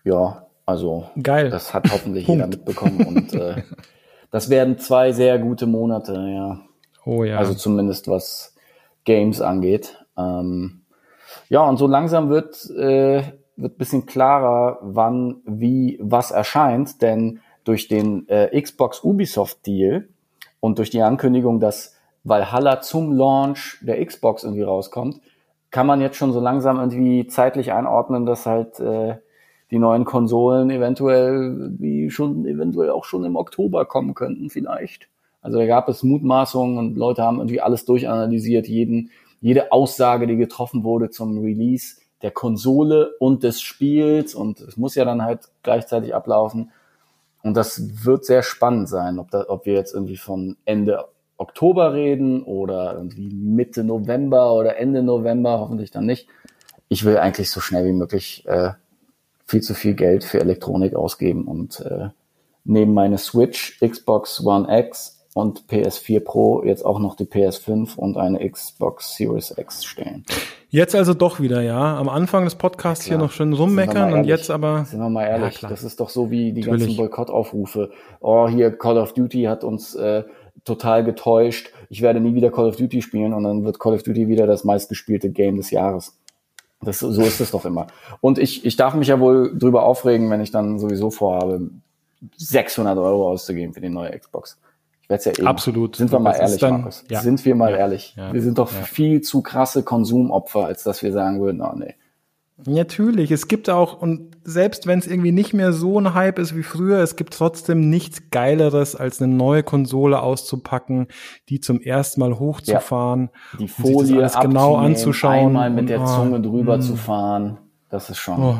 Ja, also Geil. das hat hoffentlich jeder mitbekommen und äh, das werden zwei sehr gute Monate, ja. Oh ja. Also zumindest was Games angeht. Ähm, ja, und so langsam wird äh, wird bisschen klarer, wann, wie, was erscheint, denn durch den äh, Xbox Ubisoft Deal und durch die Ankündigung, dass Valhalla zum Launch der Xbox irgendwie rauskommt, kann man jetzt schon so langsam irgendwie zeitlich einordnen, dass halt äh, die neuen Konsolen eventuell wie schon eventuell auch schon im Oktober kommen könnten vielleicht. Also da gab es Mutmaßungen und Leute haben irgendwie alles durchanalysiert, jeden, jede Aussage, die getroffen wurde zum Release der Konsole und des Spiels und es muss ja dann halt gleichzeitig ablaufen. Und das wird sehr spannend sein, ob, da, ob wir jetzt irgendwie von Ende Oktober reden oder irgendwie Mitte November oder Ende November, hoffentlich dann nicht. Ich will eigentlich so schnell wie möglich äh, viel zu viel Geld für Elektronik ausgeben und äh, neben meine Switch, Xbox One X und PS4 Pro jetzt auch noch die PS5 und eine Xbox Series X stellen. Jetzt also doch wieder, ja. Am Anfang des Podcasts hier Klar. noch schön rummeckern mal und ehrlich. jetzt aber. Sind wir mal ehrlich, Ja, das ist doch so wie die Natürlich. ganzen Boykottaufrufe. Oh, hier Call of Duty hat uns äh, total getäuscht. Ich werde nie wieder Call of Duty spielen und dann wird Call of Duty wieder das meistgespielte Game des Jahres. Das, so ist es doch immer. Und ich, ich darf mich ja wohl drüber aufregen, wenn ich dann sowieso vorhabe, 600 Euro auszugeben für die neue Xbox. Ich werde es ja eh. machen. Absolut. Sind wir mal ehrlich, dann- Markus. ja. Sind wir mal Ja. ehrlich. Ja. Wir sind doch viel zu krasse Konsumopfer, als dass wir sagen würden, oh nee. Natürlich, es gibt auch, und selbst wenn es irgendwie nicht mehr so ein Hype ist wie früher, es gibt trotzdem nichts Geileres, als eine neue Konsole auszupacken, die zum ersten Mal hochzufahren. Die sich das Folie alles genau anzuschauen. einmal mit der oh, Zunge drüber mm, zu fahren, das ist schon. Oh,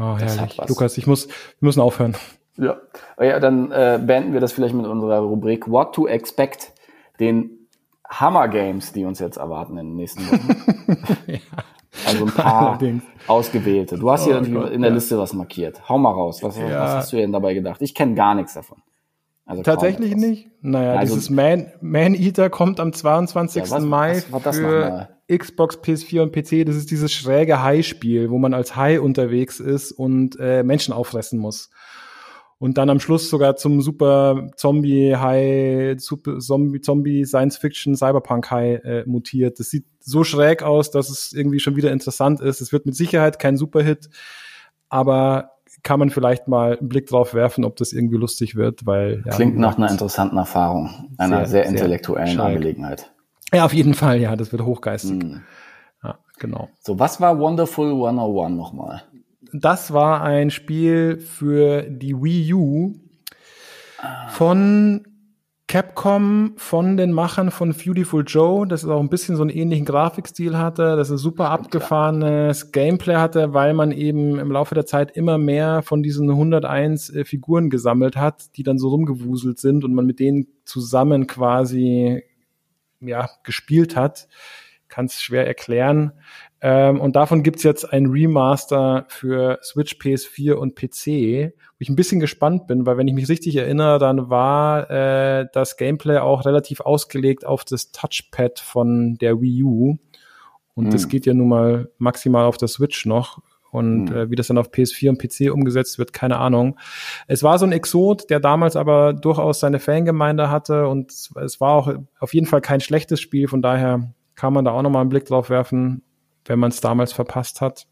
oh Das herrlich. Lukas, ich muss, wir müssen aufhören. Ja. ja, dann äh, beenden wir das vielleicht mit unserer Rubrik What to Expect, den Hammer Games, die uns jetzt erwarten in den nächsten Wochen. Also ein paar ausgewählte. Du hast hier Oh Gott, in der ja. Liste was markiert. Hau mal raus. Was, Ja. was hast du denn dabei gedacht? Ich kenne gar nichts davon. Also Tatsächlich nicht? Naja, Also- dieses Man, Man Eater kommt am 22. Ja, was- Mai was für? Xbox, PS4 und PC. Das ist dieses schräge Hai-Spiel, wo man als Hai unterwegs ist und äh, Menschen auffressen muss. Und dann am Schluss sogar zum super Zombie-Hai, super Zombie, Zombie Science-Fiction, Cyberpunk-Hai äh, mutiert. Das sieht so schräg aus, dass es irgendwie schon wieder interessant ist. Es wird mit Sicherheit kein Superhit, aber kann man vielleicht mal einen Blick drauf werfen, ob das irgendwie lustig wird, weil ja, Klingt nach einer interessanten Erfahrung, einer Sehr, sehr, sehr intellektuellen schräg. Angelegenheit. Ja, auf jeden Fall, ja, das wird hochgeistig. Hm. Ja, genau. So, was war Wonderful 101 nochmal? Das war ein Spiel für die Wii U von Capcom, von den Machern von Beautiful Joe, das auch ein bisschen so einen ähnlichen Grafikstil hatte, das ein super abgefahrenes Gameplay hatte, weil man eben im Laufe der Zeit immer mehr von diesen 101 äh, Figuren gesammelt hat, die dann so rumgewuselt sind und man mit denen zusammen quasi ja, gespielt hat. Kann es schwer erklären. Ähm, und davon gibt's jetzt ein Remaster für Switch, PS4 und PC, wo ich ein bisschen gespannt bin, weil wenn ich mich richtig erinnere, dann war äh, das Gameplay auch relativ ausgelegt auf das Touchpad von der Wii U. Und das Hm. geht ja nun mal maximal auf der Switch noch. Und Hm. äh, wie das dann auf PS4 und PC umgesetzt wird, keine Ahnung. Es war so ein Exot, der damals aber durchaus seine Fangemeinde hatte und es- es war auch auf jeden Fall kein schlechtes Spiel, von daher kann man da auch nochmal einen Blick drauf werfen, wenn man es damals verpasst hat.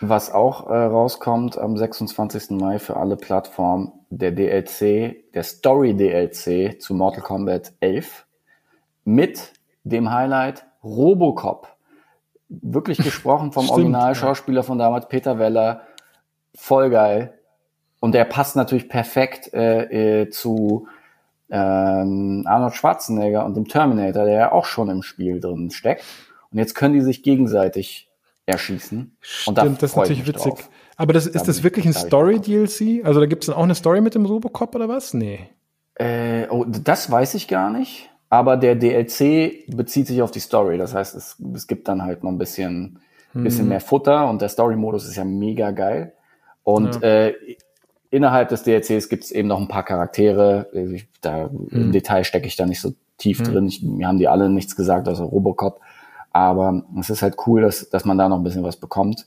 Was auch äh, rauskommt am 26. Mai für alle Plattformen, der DLC, der Story DLC zu Mortal Kombat 11 mit dem Highlight Robocop. wirklich gesprochen vom Originalschauspieler von damals, Peter Weller. Voll geil. Und der passt natürlich perfekt äh, äh, zu ähm, Arnold Schwarzenegger und dem Terminator, der ja auch schon im Spiel drin steckt. Und jetzt können die sich gegenseitig erschießen. Stimmt, das ist natürlich witzig. drauf. Aber das, Da ist das wirklich ich- ein Story-DLC? Also da gibt es dann auch eine Story mit dem Robocop oder was? Nee. Äh, oh, das weiß ich gar nicht. Aber der DLC bezieht sich auf die Story. Das heißt, es, es gibt dann halt noch ein bisschen, bisschen mehr Futter und der Story-Modus ist ja mega geil. Und äh, innerhalb des DLCs gibt es eben noch ein paar Charaktere. Ich, da, Im Detail stecke ich da nicht so tief drin. Ich, mir haben die alle nichts gesagt, außer Robocop. Aber es ist halt cool, dass, dass man da noch ein bisschen was bekommt.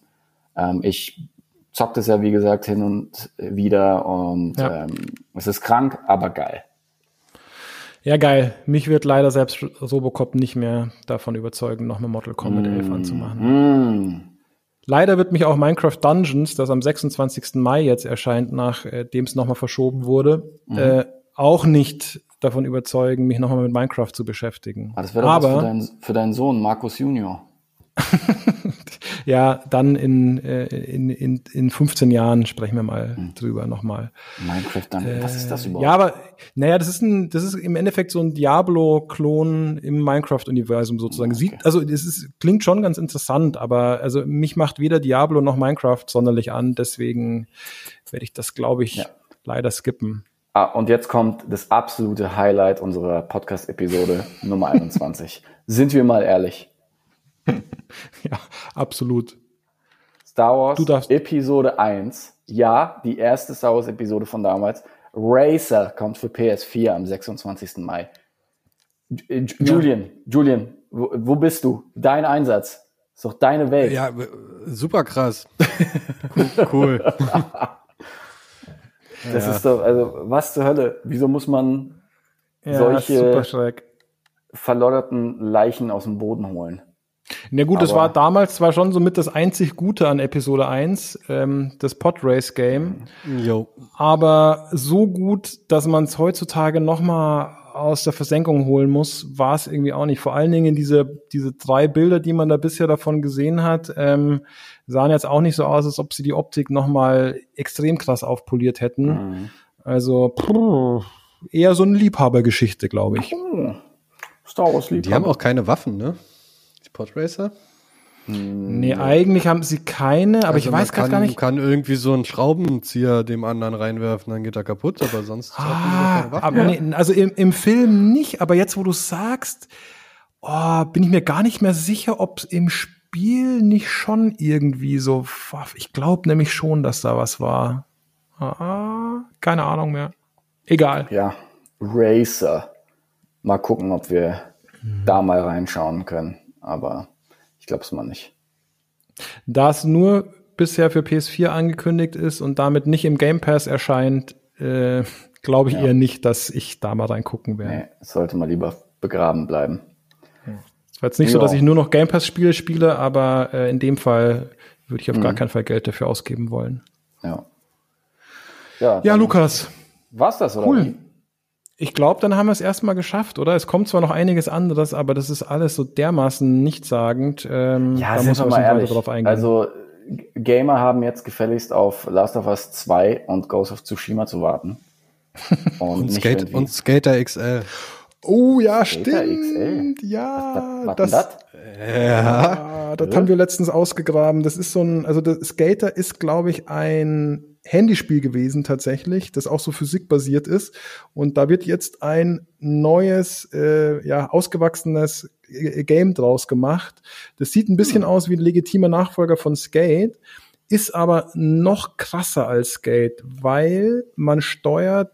Ähm, ich zock das ja, wie gesagt, hin und wieder und Ja. ähm, es ist krank, aber geil. Ja, geil. Mich wird leider selbst Robocop nicht mehr davon überzeugen, nochmal Mortal Kombat 11 anzumachen. Mm. Leider wird mich auch Minecraft Dungeons, das am 26. Mai jetzt erscheint, nachdem es nochmal verschoben wurde, äh, auch nicht davon überzeugen, mich nochmal mit Minecraft zu beschäftigen. Ah, das wäre doch was Aber für, deinen, für deinen Sohn, Markus Junior. ja, dann in, äh, in, in, in 15 Jahren sprechen wir mal drüber nochmal. Minecraft dann. was ist das überhaupt? Ja, aber naja, das ist ein, das ist im Endeffekt so ein Diablo-Klon im Minecraft-Universum sozusagen. Sieht, also es ist, klingt schon ganz interessant, aber also mich macht weder Diablo noch Minecraft sonderlich an, deswegen werde ich das, glaube ich, Ja. leider skippen. Ah, und jetzt kommt das absolute Highlight unserer Podcast-Episode Nummer 21. Sind wir mal ehrlich. Ja, absolut. Star Wars Du darfst- Episode 1. Ja, die erste Star Wars Episode von damals. Racer kommt für PS4 am 26. Mai. Julian, Julian, wo, wo bist du? Dein Einsatz. Ist doch deine Welt. Ja, super krass. cool. Das ist doch, also, was zur Hölle? Wieso muss man Ja, Solche- verlodderten Leichen aus dem Boden holen? Na gut, das Aber- war damals zwar schon so mit das einzig Gute an Episode 1, ähm, das Podrace Game, Jo. aber so gut, dass man es heutzutage noch mal aus der Versenkung holen muss, war es irgendwie auch nicht. Vor allen Dingen diese, diese drei Bilder, die man da bisher davon gesehen hat, ähm, sahen jetzt auch nicht so aus, als ob sie die Optik noch mal extrem krass aufpoliert hätten. Mhm. Also pff, eher so eine Liebhabergeschichte, glaube ich. Oh, Star Wars Die haben auch keine Waffen, ne? Die Podracer? Nee, eigentlich haben sie keine, aber ich Also man weiß kann, gar nicht. kann irgendwie so einen Schraubenzieher dem anderen reinwerfen, dann geht er kaputt, aber sonst Ah, aber nee, also im, im Film nicht, aber jetzt, wo du sagst, oh, bin ich mir gar nicht mehr sicher, ob es im Spiel nicht schon irgendwie so. Ich glaube nämlich schon, dass da was war. Ah, keine Ahnung mehr. Egal. Ja, Racer. Mal gucken, ob wir da mal reinschauen können. Aber ich glaube es mal nicht. Da es nur bisher für PS4 angekündigt ist und damit nicht im Game Pass erscheint, äh, glaube ich eher nicht, dass ich da mal reingucken werde. Nee, sollte mal lieber begraben bleiben. Es war jetzt nicht so, Ja. dass ich nur noch Game Pass Spiele spiele, aber äh, in dem Fall würde ich auf gar keinen Fall Geld dafür ausgeben wollen. Ja. Ja, Ja, Lukas, war's das, oder? Cool. Ich glaube, dann haben wir es erstmal geschafft, oder? Es kommt zwar noch einiges anderes, aber das ist alles so dermaßen nichtssagend. Ähm, Ja, da sind muss wir man mal ehrlich. drauf eingehen. Also, Gamer haben jetzt gefälligst auf Last of Us 2 und Ghost of Tsushima zu warten. Und, Und, nicht Skate, und Skater XL. oh ja, Skater stimmt. XL. Ja, was das, denn das? Ah, das haben wir letztens ausgegraben. Das ist so ein, also Skater ist, glaube ich, ein Handyspiel gewesen tatsächlich, das auch so physikbasiert ist. Und da wird jetzt ein neues, äh, ja, ausgewachsenes äh, Game draus gemacht. Das sieht ein bisschen aus wie ein legitimer Nachfolger von Skate, ist aber noch krasser als Skate, weil man steuert,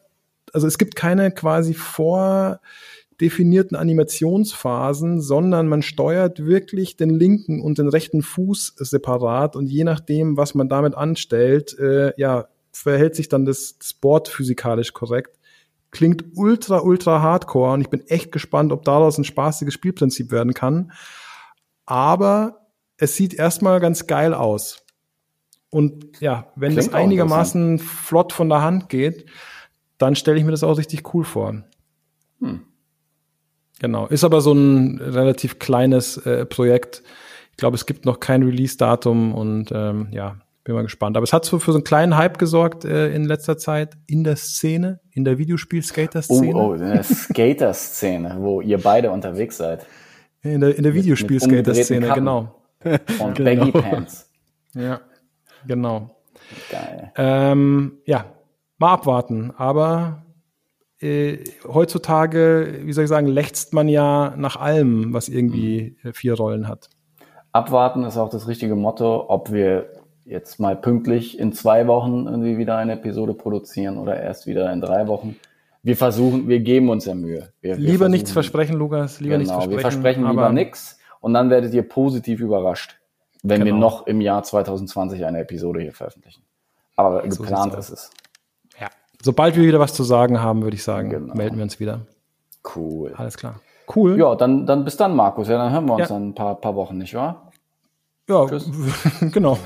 also es gibt keine quasi vor definierten Animationsphasen, sondern man steuert wirklich den linken und den rechten Fuß separat und je nachdem, was man damit anstellt, äh, ja, verhält sich dann das, das Board physikalisch korrekt. Klingt ultra, ultra hardcore und ich bin echt gespannt, ob daraus ein spaßiges Spielprinzip werden kann. Aber es sieht erstmal ganz geil aus. Und ja, wenn Klingt das einigermaßen flott von der Hand geht, dann stelle ich mir das auch richtig cool vor. Hm. Genau. Ist aber so ein relativ kleines äh, Projekt. Ich glaube, es gibt noch kein Release-Datum und ähm, ja, bin mal gespannt. Aber es hat so für so einen kleinen Hype gesorgt äh, in letzter Zeit in der Szene, in der Oh, Videospiel-Skater-Szene. oh, eine Skater-Szene, wo ihr beide unterwegs seid. In der, in der Videospiel-Skater-Szene, genau. Und Baggy Pants. Ja, genau. Geil. Ähm, ja, mal abwarten. Aber äh, heutzutage, wie soll ich sagen, lechzt man ja nach allem, was irgendwie äh, vier Rollen hat. Abwarten ist auch das richtige Motto, ob wir jetzt mal pünktlich in zwei Wochen irgendwie wieder eine Episode produzieren oder erst wieder in drei Wochen. Wir versuchen, wir geben uns ja Mühe. Wir, wir Lieber nichts versprechen, Lukas. Lieber nichts Genau, versprechen. wir versprechen lieber nichts und dann werdet ihr positiv überrascht, wenn wir Genau. noch im Jahr 2020 eine Episode hier veröffentlichen. Aber So geplant ist es. Sobald wir wieder was zu sagen haben, würde ich sagen, Genau. melden wir uns wieder. Cool. Alles klar. Cool. Ja, dann, dann bis dann, Markus. Ja, dann hören wir uns Ja. dann ein paar, paar Wochen, nicht wahr? Ja, Tschüss. genau.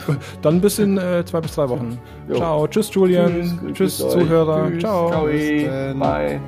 Dann bis in äh, zwei bis drei Wochen. Jo. Ciao. Tschüss, Julian. Tschüss, grüß euch. Zuhörer. Tschüss. Ciao. Ciao. Bye.